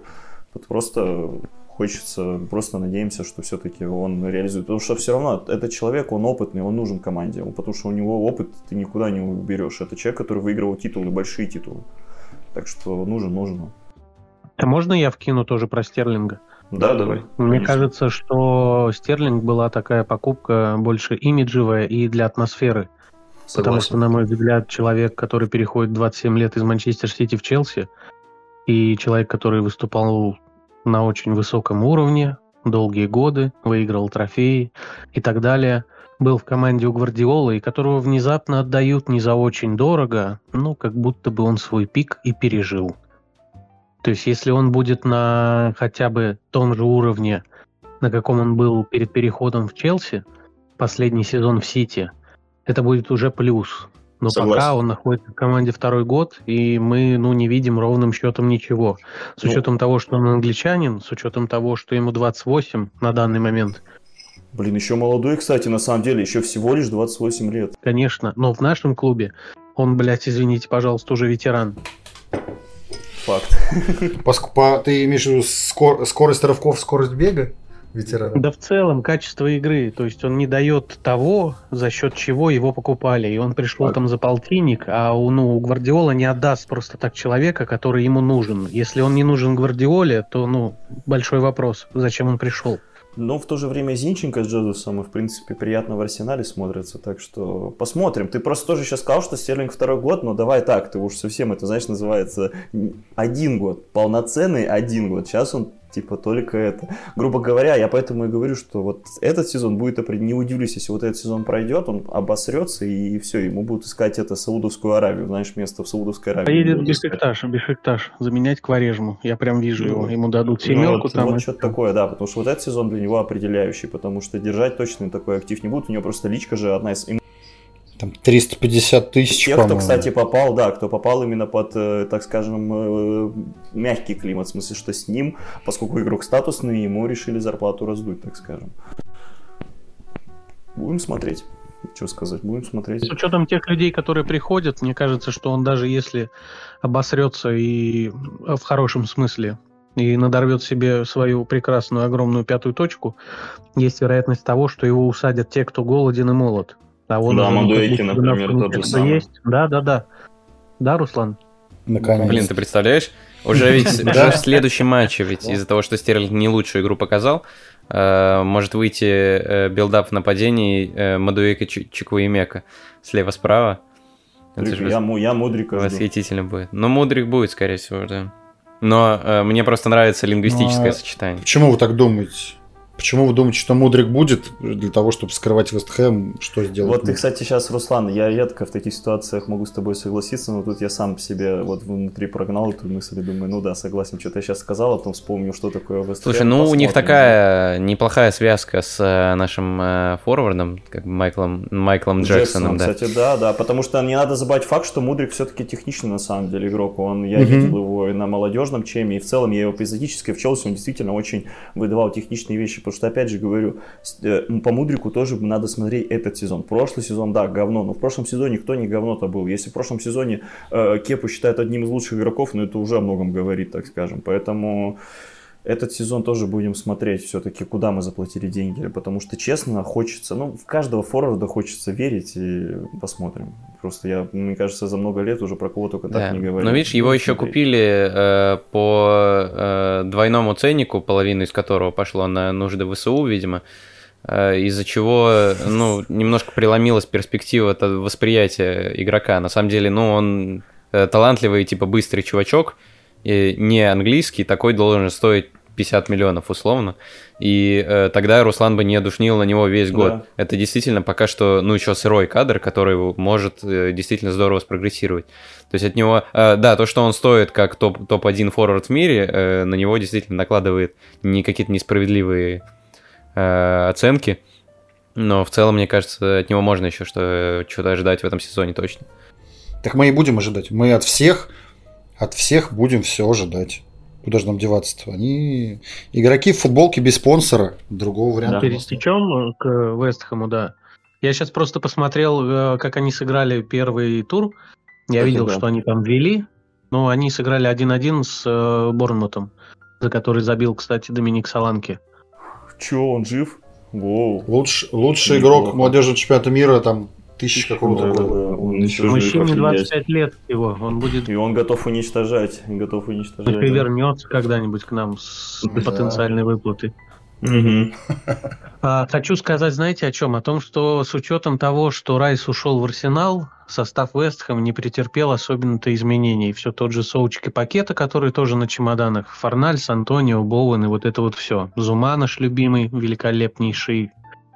Speaker 3: Вот просто хочется, просто надеемся, что все-таки он реализует. Потому что все равно этот человек, он опытный, он нужен команде. Потому что у него опыт ты никуда не уберешь. Это человек, который выигрывал титулы, большие титулы. Так что нужен, нужен.
Speaker 5: А можно я вкину тоже про Стерлинга?
Speaker 3: Да, давай.
Speaker 5: Мне конечно. кажется, что Стерлинг была такая покупка больше имиджевая и для атмосферы. Потому
Speaker 3: Согласен.
Speaker 5: что, на мой взгляд, человек, который переходит 27 лет из Манчестер Сити в Челси, и человек, который выступал на очень высоком уровне долгие годы, выиграл трофеи и так далее, был в команде у Гвардиолы, и которого внезапно отдают не за очень дорого, ну, как будто бы он свой пик и пережил. То есть, если он будет на хотя бы том же уровне, на каком он был перед переходом в Челси, последний сезон в Сити, это будет уже плюс. Но
Speaker 3: Согласен.
Speaker 5: пока он находится в команде второй год, и мы ну, не видим ровным счетом ничего. С
Speaker 3: Ну-
Speaker 5: учетом того, что он англичанин, с учетом того, что ему 28 на данный момент,
Speaker 3: Блин, еще молодой, кстати, на самом деле, еще всего лишь 28 лет.
Speaker 5: конечно, но в нашем клубе он, блядь, извините, пожалуйста, уже ветеран.
Speaker 3: Факт.
Speaker 2: Поск- по- ты имеешь в виду скор- скорость рывков, скорость бега ветерана?
Speaker 5: Да в целом качество игры, то есть он не дает того, за счет чего его покупали. И он пришел
Speaker 2: Так.
Speaker 5: там за полтинник, а у, ну, у Гвардиола не отдаст просто так человека, который ему нужен. Если он не нужен Гвардиоле, то, ну, большой вопрос, зачем он пришел.
Speaker 3: Но в то же время Зинченко с Джезусом, и, в принципе, приятно в Арсенале смотрится, так что посмотрим. Ты просто тоже сейчас сказал, что Стерлинг второй год, но давай так, ты уж совсем, это, знаешь, называется один год, полноценный один год. Сейчас он типа только это. Грубо говоря, я поэтому и говорю, что вот этот сезон будет определен. Не удивлюсь, если вот этот сезон пройдет, он обосрется и все, ему будут искать это Саудовскую Аравию, знаешь, место в Саудовской Аравии.
Speaker 5: Поедет
Speaker 3: будут.
Speaker 5: Бешикташ, Бешикташ, заменять Кварежму. Я прям вижу
Speaker 3: Ну,
Speaker 5: его. Ему дадут
Speaker 3: Ну,
Speaker 5: семерку
Speaker 3: вот,
Speaker 5: там.
Speaker 3: вот
Speaker 5: и-
Speaker 3: что-то такое, да, потому что вот этот сезон для него определяющий, потому что держать точно такой актив не будет, у него просто личка же одна из
Speaker 2: Там 350 тысяч,
Speaker 3: тех, кто, кстати, попал, да, кто попал именно под, э, так скажем, э, мягкий климат, в смысле, что с ним, поскольку игрок статусный, ему решили зарплату раздуть, так скажем. Будем смотреть. Что сказать, будем смотреть.
Speaker 5: С учетом тех людей, которые приходят, мне кажется, что он даже если обосрется и э, в хорошем смысле и надорвет себе свою прекрасную огромную пятую точку, есть вероятность того, что его усадят те, кто голоден и молод. Он
Speaker 3: Да,
Speaker 5: ну,
Speaker 3: Мадуэки, например, тот же самый.
Speaker 5: есть. Да, да, да. Да, Руслан?
Speaker 2: Наконец.
Speaker 4: Блин, ты представляешь? Уже ведь в следующем матче, ведь из-за того, что Стерлинг не лучшую игру показал, э, может выйти э, build-up в нападении э, Мадуэка Чуквуемека слева-справа.
Speaker 3: Я, я Мудрика
Speaker 4: восхитительно будет. Но Мудрик будет, скорее всего, да. Но э, мне просто нравится лингвистическое
Speaker 2: Ну, а
Speaker 4: сочетание.
Speaker 2: Почему вы так думаете? Почему вы думаете, что Мудрик будет для того, чтобы вскрывать Вест Хэм? Что сделать?
Speaker 3: Вот ты, кстати, сейчас, Руслан, я редко в таких ситуациях могу с тобой согласиться, но тут я сам себе вот внутри прогнал эту мысль и думаю, ну да, согласен, что-то я сейчас сказал, а потом вспомнил, что такое Вест
Speaker 4: Слушай, ну у них такая неплохая связка с э, нашим э, форвардом, как бы Майклом, Майклом Джексоном, да.
Speaker 3: Кстати, да, да, потому что не надо забывать факт, что Мудрик все-таки техничный на самом деле игрок. Он, я
Speaker 2: Мгм.
Speaker 3: видел его и на молодежном чеме, и в целом я его эпизодически в Челси, он действительно очень выдавал техничные вещи, потому что, опять же говорю, э, по Мудрику тоже надо смотреть этот сезон. Прошлый сезон, да, говно, но в прошлом сезоне кто не говно-то был. Если в прошлом сезоне э, Кепу считают одним из лучших игроков, ну это уже о многом говорит, так скажем. Поэтому этот сезон тоже будем смотреть все-таки, куда мы заплатили деньги, потому что, честно, хочется, ну, в каждого форварда хочется верить, и посмотрим. Просто я, мне кажется, за много лет уже про кого только
Speaker 4: Да.
Speaker 3: так не говорил.
Speaker 4: Но видишь, его еще купили э, по э, двойному ценнику, половину из которого пошло на нужды ВСУ, видимо, э, из-за чего, ну, немножко преломилась перспектива восприятия игрока. На самом деле, ну, он э, талантливый, типа, быстрый чувачок, и не английский, такой должен стоить 50 миллионов условно. И э, тогда Руслан бы не душнил на него весь год.
Speaker 3: Да.
Speaker 4: Это действительно пока что, ну, еще сырой кадр, который может э, действительно здорово спрогрессировать. То есть от него, э, да, то, что он стоит как топ- топ-1 форвард в мире, э, на него действительно накладывает не какие-то несправедливые э, оценки. Но в целом, мне кажется, от него можно еще что, что-то ожидать в этом сезоне точно.
Speaker 2: Так мы и будем ожидать. Мы от всех, от всех будем все ожидать. Куда же нам деваться-то? Они игроки в футболке без спонсора. Другого варианта. у нас нет.
Speaker 5: Пересечем к Вестхэму, да. Я сейчас просто посмотрел, э, как они сыграли первый тур. Я
Speaker 3: Это
Speaker 5: видел,
Speaker 3: да.
Speaker 5: что они там вели, но они сыграли 1-1 с э, Борнмутом, за который забил, кстати, Доминик Саланки.
Speaker 3: Че, он жив? Воу.
Speaker 2: Луч- лучший
Speaker 3: Неплохо.
Speaker 2: игрок молодежи чемпионата мира там тысяч какого-то
Speaker 3: Да, да,
Speaker 2: года.
Speaker 3: да, он еще
Speaker 5: Мужчине
Speaker 3: офигеть.
Speaker 5: 25 лет всего, он будет
Speaker 3: И он готов уничтожать, готов уничтожать.
Speaker 5: только
Speaker 3: да.
Speaker 5: вернется когда-нибудь к нам с
Speaker 2: Да.
Speaker 5: потенциальной выплатой. А, Хочу сказать, знаете, о чем? О том, что с учетом того, что Райс ушел в Арсенал, состав Вестхэм не претерпел особенно-то изменений. Все тот же Соучки пакета, который тоже на чемоданах. Форнальс, Антонио, Боуэн и вот это вот все. Зума наш любимый, великолепнейший.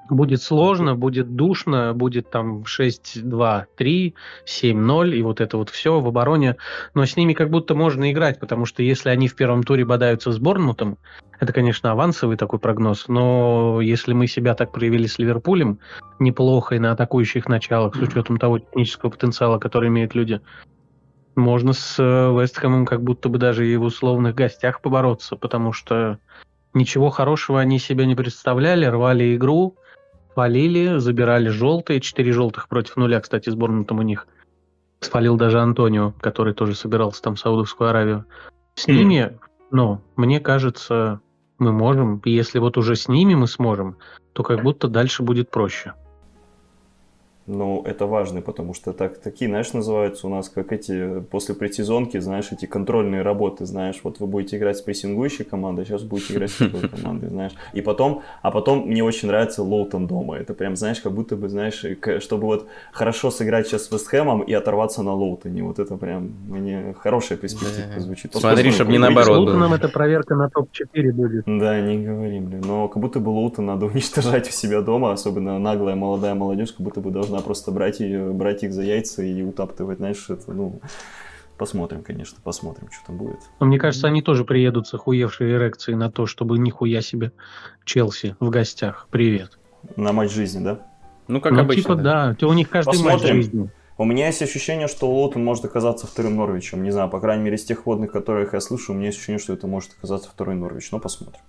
Speaker 5: Будет сложно, будет душно, будет там 6-2-3, 7-0 и вот это вот все в обороне. Но с ними как будто можно играть, потому что если они в первом туре бодаются с Борнмутом, это, конечно, авансовый такой прогноз, но если мы себя так проявили с Ливерпулем, неплохо и на атакующих началах, с учетом того технического потенциала, который имеют люди, можно с э, Вестхэмом как будто бы даже и в условных гостях побороться, потому что ничего хорошего они себе не представляли, рвали игру, фалили, забирали желтые, четыре желтых против нуля, кстати, сборную там у них. Спалил даже Антонио, который тоже собирался там в Саудовскую Аравию. С
Speaker 3: Мгм.
Speaker 5: ними, ну, мне кажется, мы можем, если вот уже с ними мы сможем, то как будто дальше будет проще.
Speaker 3: Ну, это важно, потому что так, такие, знаешь, называются у нас, как эти, после предсезонки, знаешь, эти контрольные работы, знаешь, вот вы будете играть с прессингующей командой, сейчас будете играть с такой командой, знаешь. И потом, а потом мне очень нравится Лоутон дома, это прям, знаешь, как будто бы, знаешь, чтобы вот хорошо сыграть сейчас с Вестхэмом и оторваться на Лоутоне, вот это прям мне хорошая перспектива
Speaker 4: Да.
Speaker 3: звучит.
Speaker 4: Смотри,
Speaker 3: Посмотрим,
Speaker 4: чтоб не наоборот
Speaker 5: С
Speaker 4: было.
Speaker 5: Лутоном это проверка на топ-4 будет.
Speaker 3: Да, не говори, блин. Но как будто бы Лоутон надо уничтожать у себя дома, особенно наглая молодая молодежь, как будто бы должна просто брать, ее, брать их за яйца и утаптывать, знаешь, это, ну... Посмотрим, конечно, посмотрим, что там будет.
Speaker 5: Но мне кажется, они тоже приедут с охуевшей эрекцией на то, чтобы нихуя себе Челси в гостях. Привет.
Speaker 3: На матч жизни, да?
Speaker 4: Ну, как
Speaker 5: ну,
Speaker 4: обычно.
Speaker 5: типа, да. У них каждый матч
Speaker 3: Посмотрим.
Speaker 5: жизни.
Speaker 3: У меня есть ощущение, что Лоутон может оказаться вторым Норвичем. Не знаю, по крайней мере, из тех водных, которых я слышу, у меня есть ощущение, что это может оказаться второй Норвич. Но посмотрим.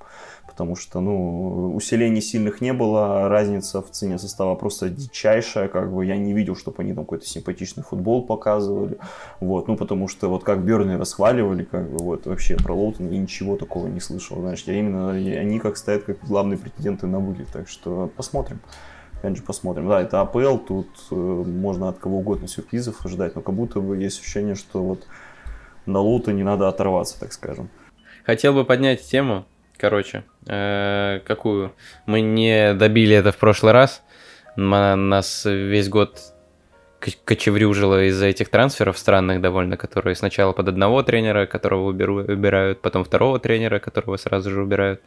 Speaker 3: Потому что, ну, усилений сильных не было, разница в цене состава просто дичайшая, как бы я не видел, чтобы они там какой-то симпатичный футбол показывали, вот, ну, потому что вот как Берни расхваливали, как бы, вот, вообще про Лоутон я ничего такого не слышал, знаешь, я именно, они как стоят как главные претенденты на вылет, так что посмотрим. Опять же, посмотрим. Да, это АПЛ, тут э, можно от кого угодно сюрпризов ожидать, но как будто бы есть ощущение, что вот на Лута не надо оторваться, так скажем.
Speaker 4: Хотел бы поднять тему, короче, э, какую мы не добили это в прошлый раз. М- Нас весь год кочеврюжило из-за этих трансферов странных довольно, которые сначала под одного тренера, которого убирают, потом второго тренера, которого сразу же убирают,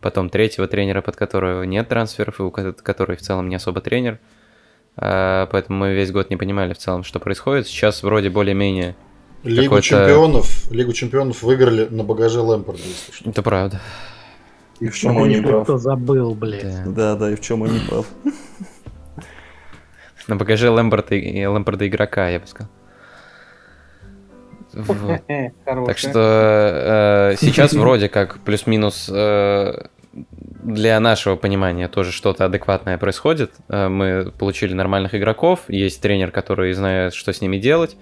Speaker 4: потом третьего тренера, под которого нет трансферов, и у ко- который в целом не особо тренер. А, Поэтому мы весь год не понимали в целом, что происходит. Сейчас вроде более-менее
Speaker 2: Лигу чемпионов, Лигу чемпионов выиграли на багаже Лэмпорда, если что.
Speaker 4: это правда.
Speaker 3: И в чем он не прав.
Speaker 5: Кто забыл, блядь.
Speaker 4: Да.
Speaker 3: Да, да, и в чем он не прав.
Speaker 4: На багаже Лэмборда, и Лэмборда игрока, я бы сказал. Так что э, сейчас вроде как плюс-минус э, для нашего понимания тоже что-то адекватное происходит. Э, мы получили нормальных игроков, есть тренер, который знает, что с ними делать,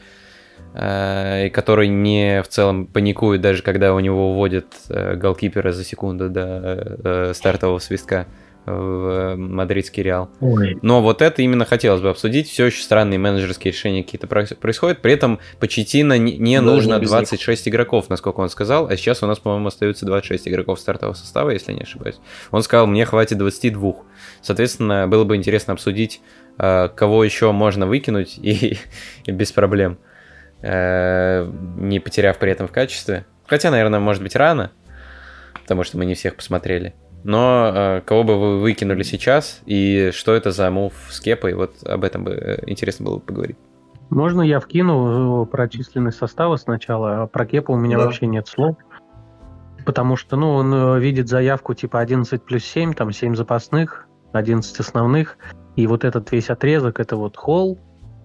Speaker 4: э, и который не в целом паникует, даже когда у него уводят э, голкипера за секунду до э, стартового свистка в мадридский Реал.
Speaker 5: Ой.
Speaker 4: Но вот это именно хотелось бы обсудить. Все еще странные менеджерские решения какие-то происходят. При этом Почетина не, не
Speaker 3: Да,
Speaker 4: нужно
Speaker 3: не без
Speaker 4: 26 игроков, насколько он сказал. А сейчас у нас, по-моему, остается 26 игроков стартового состава, если не ошибаюсь. Он сказал, мне хватит 22. Соответственно, было бы интересно обсудить, э, кого еще можно выкинуть и, и без проблем, э, не потеряв при этом в качестве. Хотя, наверное, может быть рано, потому что мы не всех посмотрели. Но э, кого бы вы выкинули сейчас и что это за мув с Кепой, вот об этом бы э, интересно было бы поговорить.
Speaker 5: Можно я вкину про численность состава сначала, а про Кепа у меня
Speaker 2: Да.
Speaker 5: вообще нет слов. Потому что, ну, он э, видит заявку типа 11 плюс 7, там 7 запасных, 11 основных, и вот этот весь отрезок, это вот холл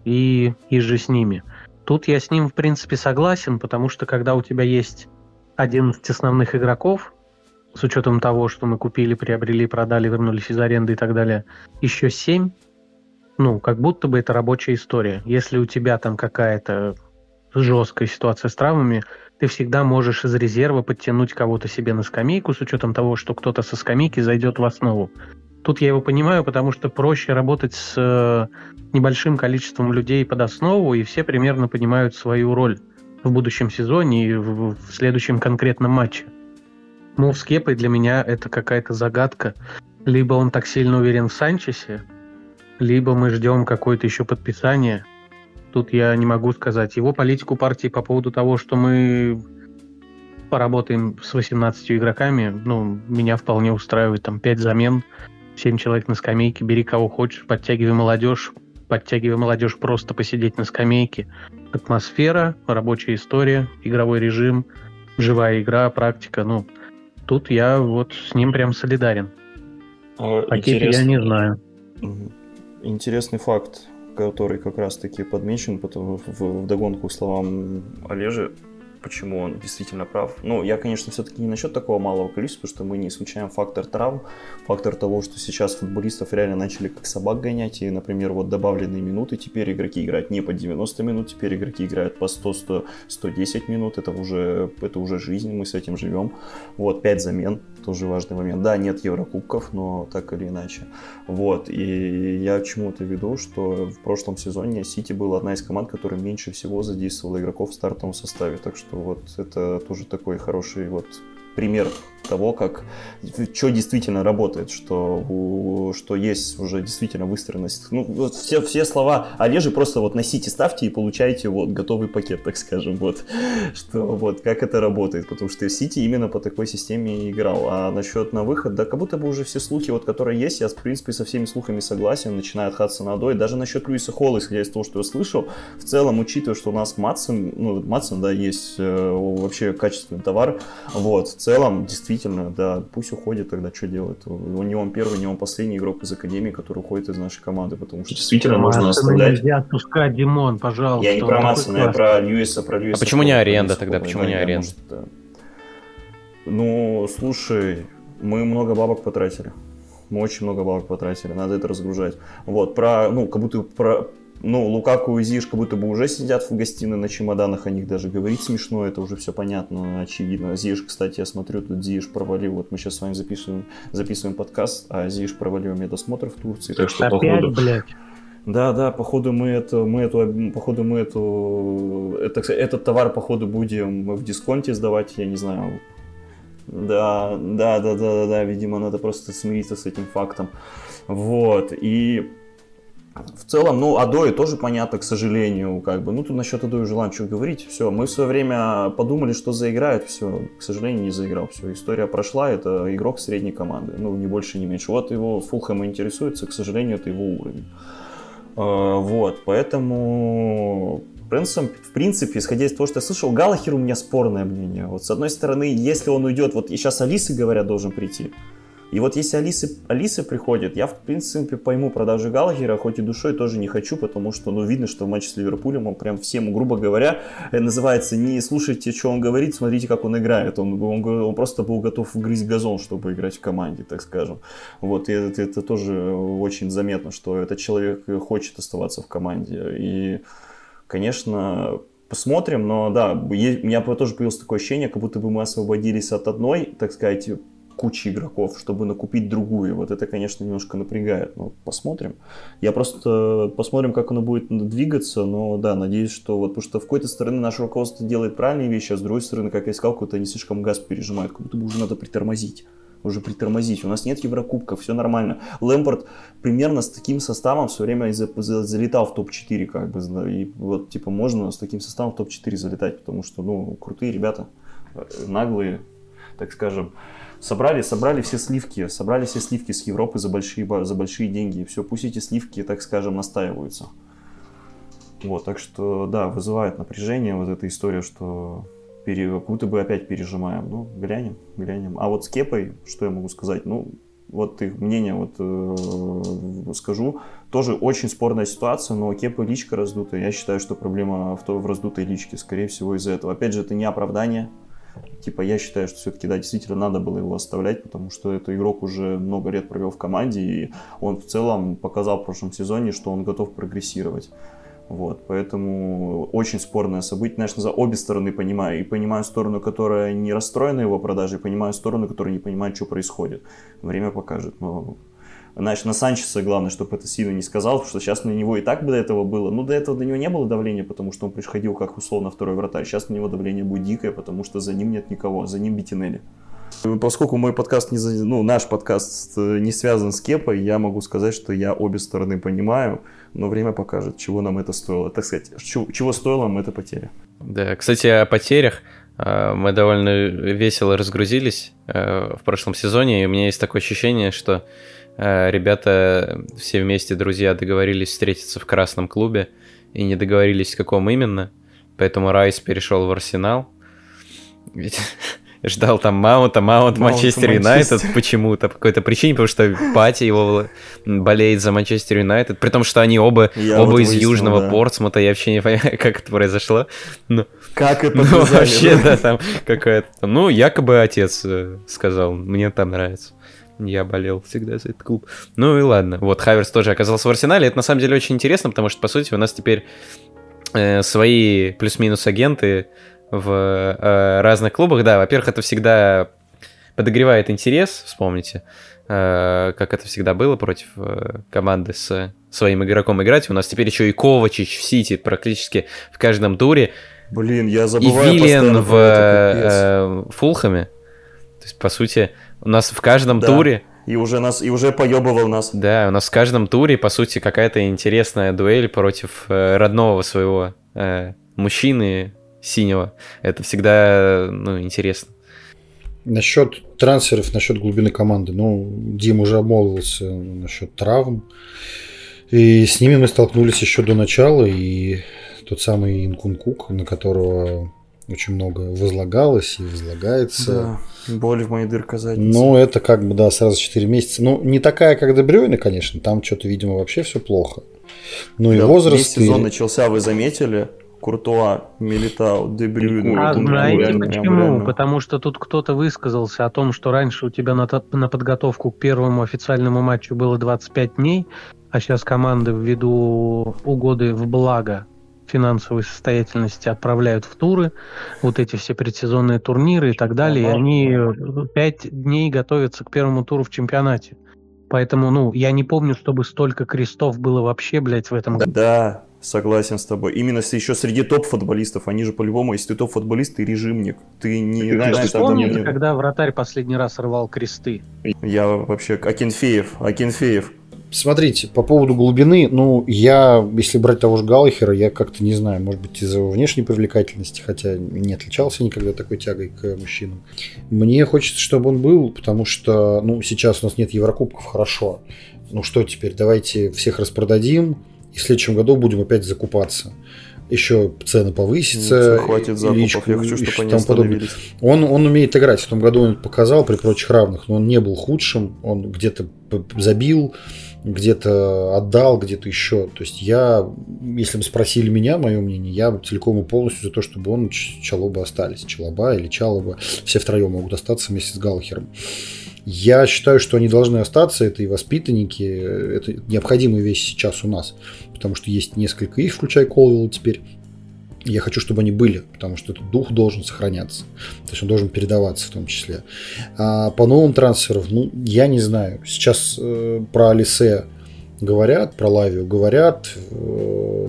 Speaker 5: и, и же с ними. Тут я с ним, в принципе, согласен, потому что когда у тебя есть 11 основных игроков, с учетом того, что мы купили, приобрели, продали, вернулись из аренды и так далее, еще 7, ну, как будто бы это рабочая история. Если у тебя там какая-то жесткая ситуация с травмами, ты всегда можешь из резерва подтянуть кого-то себе на скамейку с учетом того, что кто-то со скамейки зайдет в основу. Тут я его понимаю, потому что проще работать с э, небольшим количеством людей под основу, и все примерно понимают свою роль в будущем сезоне и в, в следующем конкретном матче. Мув с Кепой для меня это какая-то загадка. Либо он так сильно уверен в Санчесе, либо мы ждем какое-то еще подписание. Тут я не могу сказать. Его политику партии по поводу того, что мы поработаем с 18 игроками, ну, меня вполне устраивает. Там 5 замен, 7 человек на скамейке, бери кого хочешь, подтягивай молодежь, подтягивай молодежь просто посидеть на скамейке. Атмосфера, рабочая история, игровой режим, живая игра, практика. Ну, тут я вот с ним прям солидарен.
Speaker 3: А,
Speaker 5: По Кепе я не знаю.
Speaker 3: Интересный факт, который как раз-таки подмечен потому, в, в догонку словам Олежи, почему он действительно прав. Ну, я, конечно, все-таки не насчет такого малого количества, потому что мы не исключаем фактор травм, фактор того, что сейчас футболистов реально начали как собак гонять, и, например, вот добавленные минуты, теперь игроки играют не по 90 минут, теперь игроки играют по 100, 100 110 минут, это уже, это уже жизнь, мы с этим живем. Вот, 5 замен, тоже важный момент. Да, нет Еврокубков, но так или иначе. Вот, и я к чему-то веду, что в прошлом сезоне Сити была одна из команд, которая меньше всего задействовала игроков в стартовом составе, так что вот это тоже такой хороший вот пример того, как что действительно работает, что, что есть уже действительно выстроенность. Ну, вот все, все слова Олежи просто вот носите, ставьте и получаете вот готовый пакет, так скажем, вот, что вот как это работает, потому что Сити именно по такой системе играл. А насчет на выход, да, как будто бы уже все слухи, вот, которые есть, я, в принципе, со всеми слухами согласен, начиная от Хадсона Надой, даже насчет Льюиса Холла, исходя из того, что я слышал, в целом, учитывая, что у нас Матсон, ну, Матсон, да, есть э, вообще качественный товар, вот, в целом, действительно, действительно, да, пусть уходит тогда, что делать. Он не он первый, не он последний игрок из Академии, который уходит из нашей команды, потому что действительно Мартина можно оставлять...
Speaker 5: нельзя отпускать, Димон, пожалуйста.
Speaker 3: Я не про Матсона, я про Льюиса, про Льюиса.
Speaker 4: А почему не аренда тогда, почему не аренда?
Speaker 3: Ну, слушай, мы много бабок потратили. Мы очень много бабок потратили, надо это разгружать. Вот, про, ну, как будто про, ну, Лукаку и Зиш как будто бы уже сидят в гостиной на чемоданах, о них даже говорить смешно, это уже все понятно, очевидно. Зиш, кстати, я смотрю, тут Зиш провалил, вот мы сейчас с вами записываем, записываем подкаст, а Зиш провалил медосмотр в Турции, так что,
Speaker 5: Опять, походу... блядь.
Speaker 3: Да, да, походу мы это, мы эту, походу мы эту, это, этот товар походу будем в дисконте сдавать, я не знаю. Да, да, да, да, да, да, видимо, надо просто смириться с этим фактом. Вот, и в целом, ну, Адои тоже понятно, к сожалению, как бы. Ну, тут насчет Адои желаем что говорить. Все, мы в свое время подумали, что заиграет, все, к сожалению, не заиграл. Все, история прошла, это игрок средней команды, ну, не больше, не меньше. Вот его Фулхэм интересуется, к сожалению, это его уровень. А, вот, поэтому Брэнсом, в принципе, исходя из того, что я слышал, Галахер у меня спорное мнение. Вот с одной стороны, если он уйдет, вот и сейчас Алисы, говорят, должен прийти. И вот если Алисы, Алиса приходит, я, в принципе, пойму продажи Галагера, хоть и душой тоже не хочу, потому что, ну, видно, что в матче с Ливерпулем он прям всем, грубо говоря, э, называется, не слушайте, что он говорит, смотрите, как он играет. Он, он, он просто был готов грызть газон, чтобы играть в команде, так скажем. Вот, и это, это тоже очень заметно, что этот человек хочет оставаться в команде. И, конечно, посмотрим, но да, у меня тоже появилось такое ощущение, как будто бы мы освободились от одной, так сказать, кучи игроков, чтобы накупить другую. Вот это, конечно, немножко напрягает. Но посмотрим. Я просто посмотрим, как оно будет двигаться. Но да, надеюсь, что вот, потому что в какой-то стороны наше руководство делает правильные вещи, а с другой стороны, как я сказал, какой-то они слишком газ пережимают, как будто бы уже надо притормозить уже притормозить. У нас нет Еврокубков, все нормально. Лэмпорт примерно с таким составом все время залетал в топ-4, как бы, и вот, типа, можно с таким составом в топ-4 залетать, потому что, ну, крутые ребята, э, наглые, так скажем, собрали, собрали все сливки, собрали все сливки с Европы за большие, за большие деньги. И все, пусть эти сливки, так скажем, настаиваются. Вот, так что, да, вызывает напряжение вот эта история, что пере, как будто бы опять пережимаем. Ну, глянем, глянем. А вот с Кепой, что я могу сказать? Ну, вот их мнение вот э, скажу. Тоже очень спорная ситуация, но Кепа личка раздутая. Я считаю, что проблема в, той, в раздутой личке, скорее всего, из-за этого. Опять же, это не оправдание Типа, я считаю, что все-таки, да, действительно надо было его оставлять, потому что этот игрок уже много лет провел в команде, и он в целом показал в прошлом сезоне, что он готов прогрессировать. Вот, поэтому очень спорное событие. Конечно, за обе стороны понимаю. И понимаю сторону, которая не расстроена его продажей, и понимаю сторону, которая не понимает, что происходит. Время покажет. Но Значит, на Санчеса главное, чтобы это сильно не сказал, потому что сейчас на него и так бы до этого было. Ну, до этого до него не было давления, потому что он приходил как условно второй вратарь. Сейчас на него давление будет дикое, потому что за ним нет никого, за ним Бетинелли. Поскольку мой подкаст не, ну, наш подкаст не связан с Кепой, я могу сказать, что я обе стороны понимаю, но время покажет, чего нам это стоило. Так сказать, чего стоило нам эта потеря.
Speaker 4: Да, кстати, о потерях. Э, мы довольно весело разгрузились э, в прошлом сезоне, и у меня есть такое ощущение, что ребята все вместе, друзья, договорились встретиться в красном клубе и не договорились, в каком именно. Поэтому Райс перешел в Арсенал. Ведь ждал там Маунта, Маунт, Манчестер Юнайтед почему-то, по какой-то причине, потому что Пати его болеет за Манчестер Юнайтед, при том, что они оба, я оба вот из выяснил, южного да. Портсмута, я вообще не понимаю, как это произошло.
Speaker 3: Ну, как это
Speaker 4: ну, вообще, да, там какая-то... Ну, якобы отец э, сказал, мне там нравится. Я болел всегда за этот клуб. Ну и ладно. Вот, Хаверс тоже оказался в Арсенале. Это на самом деле очень интересно, потому что, по сути, у нас теперь э, свои плюс-минус агенты в э, разных клубах, да, во-первых, это всегда подогревает интерес, вспомните, э, как это всегда было против э, команды с своим игроком играть. У нас теперь еще и Ковачич в Сити практически в каждом туре.
Speaker 3: Блин, я забываю
Speaker 4: И Виллиан в э, Фулхаме. То есть, по сути, у нас в каждом
Speaker 3: да.
Speaker 4: туре
Speaker 3: и уже нас и уже поебывал нас.
Speaker 4: Да, у нас в каждом туре, по сути, какая-то интересная дуэль против э, родного своего э, мужчины, синего. Это всегда ну, интересно.
Speaker 2: Насчет трансферов, насчет глубины команды. Ну, Дим уже обмолвился насчет травм. И с ними мы столкнулись еще до начала. И тот самый Инкункук, на которого очень много возлагалось и возлагается.
Speaker 3: Да, боль в моей дырка задницы.
Speaker 2: Ну, это как бы, да, сразу 4 месяца. Ну, не такая, как Дебрюйна, конечно. Там что-то, видимо, вообще все плохо. Ну, да, и возраст... Весь
Speaker 3: сезон и... начался, вы заметили? Куртуа, Милитау, Дебрюйн.
Speaker 5: А знаете реально, почему? Реально. Потому что тут кто-то высказался о том, что раньше у тебя на, на подготовку к первому официальному матчу было 25 дней, а сейчас команды ввиду угоды в благо финансовой состоятельности отправляют в туры, вот эти все предсезонные турниры и так далее, и они 5 дней готовятся к первому туру в чемпионате. Поэтому, ну, я не помню, чтобы столько крестов было вообще, блядь, в этом
Speaker 3: году. Да, Согласен с тобой. Именно если еще среди топ-футболистов, они же по-любому, если ты топ-футболист, ты режимник. Ты не... Ты
Speaker 5: знаешь, ты не... когда вратарь последний раз рвал кресты?
Speaker 3: Я вообще... Акинфеев, Акинфеев.
Speaker 2: Смотрите, по поводу глубины, ну, я, если брать того же Галлахера, я как-то не знаю, может быть, из-за его внешней привлекательности, хотя не отличался никогда такой тягой к мужчинам. Мне хочется, чтобы он был, потому что, ну, сейчас у нас нет Еврокубков, хорошо. Ну что теперь, давайте всех распродадим, и в следующем году будем опять закупаться. Еще цены повысятся.
Speaker 3: Ну, хватит закупов, личку, я хочу, чтобы они остановились.
Speaker 2: Он, он умеет играть. В том году он показал при прочих равных, но он не был худшим. Он где-то забил, где-то отдал, где-то еще. То есть я, если бы спросили меня, мое мнение, я целиком и полностью за то, чтобы он Чалоба остались. Чалоба или Чалоба. Все втроем могут остаться вместе с Галлахером. Я считаю, что они должны остаться, это и воспитанники, это необходимая вещь сейчас у нас, потому что есть несколько их, включая Колвилла теперь. Я хочу, чтобы они были, потому что этот дух должен сохраняться. То есть он должен передаваться в том числе. А по новым трансферам, ну, я не знаю. Сейчас э, про Алисе говорят, про Лавию говорят. Э,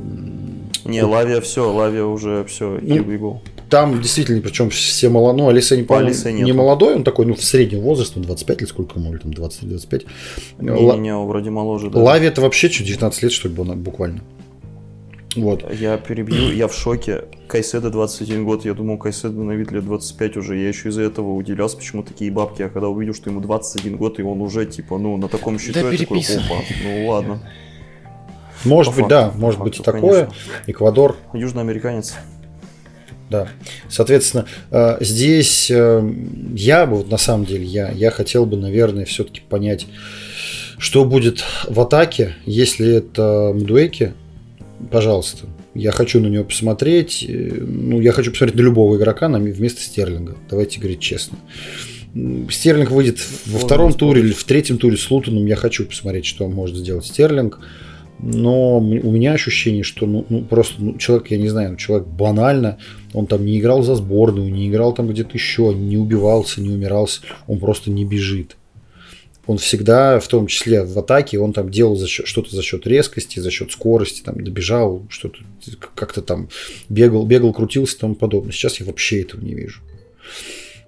Speaker 3: не, Лавия все, Лавия уже все, ну,
Speaker 2: там действительно, причем все молодые, ну, Алиса не, помню, не молодой, он такой, ну, в среднем возраст, он 25 или сколько ему, или там 20-25.
Speaker 3: Не-не-не, вроде моложе,
Speaker 2: да. Лави это вообще что, 19 лет, что ли, буквально. Вот.
Speaker 3: Я перебью, я в шоке. Кайседа 21 год, я думал, Кайседа на вид лет 25 уже. Я еще из-за этого удивлялся, почему такие бабки. А когда увидел, что ему 21 год, и он уже, типа, ну, на таком счету, да я такой, опа, ну ладно.
Speaker 2: Может По быть, факту, да, может факту, быть и такое. Конечно. Эквадор.
Speaker 3: Южноамериканец
Speaker 2: да. Соответственно, э, здесь э, я бы, вот на самом деле, я, я хотел бы, наверное, все-таки понять, что будет в атаке, если это Мдуэки, пожалуйста. Я хочу на него посмотреть. Э, ну, я хочу посмотреть на любого игрока вместо Стерлинга. Давайте говорить честно. Стерлинг выйдет во втором туре или в третьем туре с Лутоном. Я хочу посмотреть, что может сделать Стерлинг но у меня ощущение, что ну, ну просто ну, человек, я не знаю, ну, человек банально, он там не играл за сборную, не играл там где-то еще, не убивался, не умирался, он просто не бежит. Он всегда, в том числе в атаке, он там делал за счет, что-то за счет резкости, за счет скорости, там добежал, что-то как-то там бегал, бегал, крутился и тому подобное. Сейчас я вообще этого не вижу.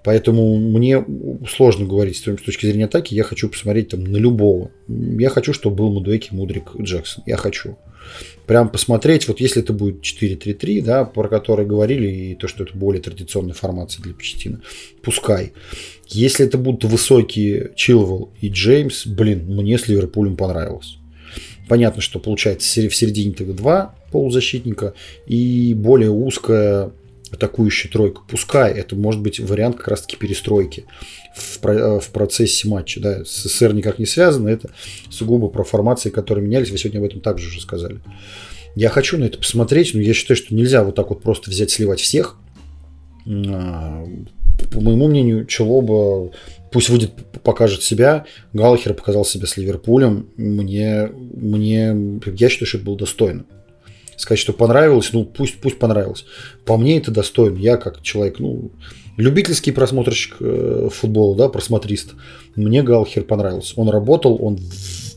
Speaker 2: Поэтому мне сложно говорить с точки зрения атаки. Я хочу посмотреть там на любого. Я хочу, чтобы был Мудвеки, Мудрик, Джексон. Я хочу. Прям посмотреть, вот если это будет 4-3-3, да, про который говорили, и то, что это более традиционная формация для Почтина, пускай. Если это будут высокие Чилвелл и Джеймс, блин, мне с Ливерпулем понравилось. Понятно, что получается в середине тогда два полузащитника и более узкая атакующая тройка. Пускай это может быть вариант как раз-таки перестройки в, э, в процессе матча. Да. С СССР никак не связано, это сугубо про формации, которые менялись. Вы сегодня об этом также уже сказали. Я хочу на это посмотреть, но я считаю, что нельзя вот так вот просто взять, сливать всех. А, по моему мнению, Челоба пусть выйдет, покажет себя. Галлахер показал себя с Ливерпулем. Мне, мне, я считаю, что это было достойно. Сказать, что понравилось, ну пусть, пусть понравилось. По мне это достойно. Я как человек, ну, любительский просмотрщик э, футбола, да, просмотрист. Мне Галхер понравился. Он работал, он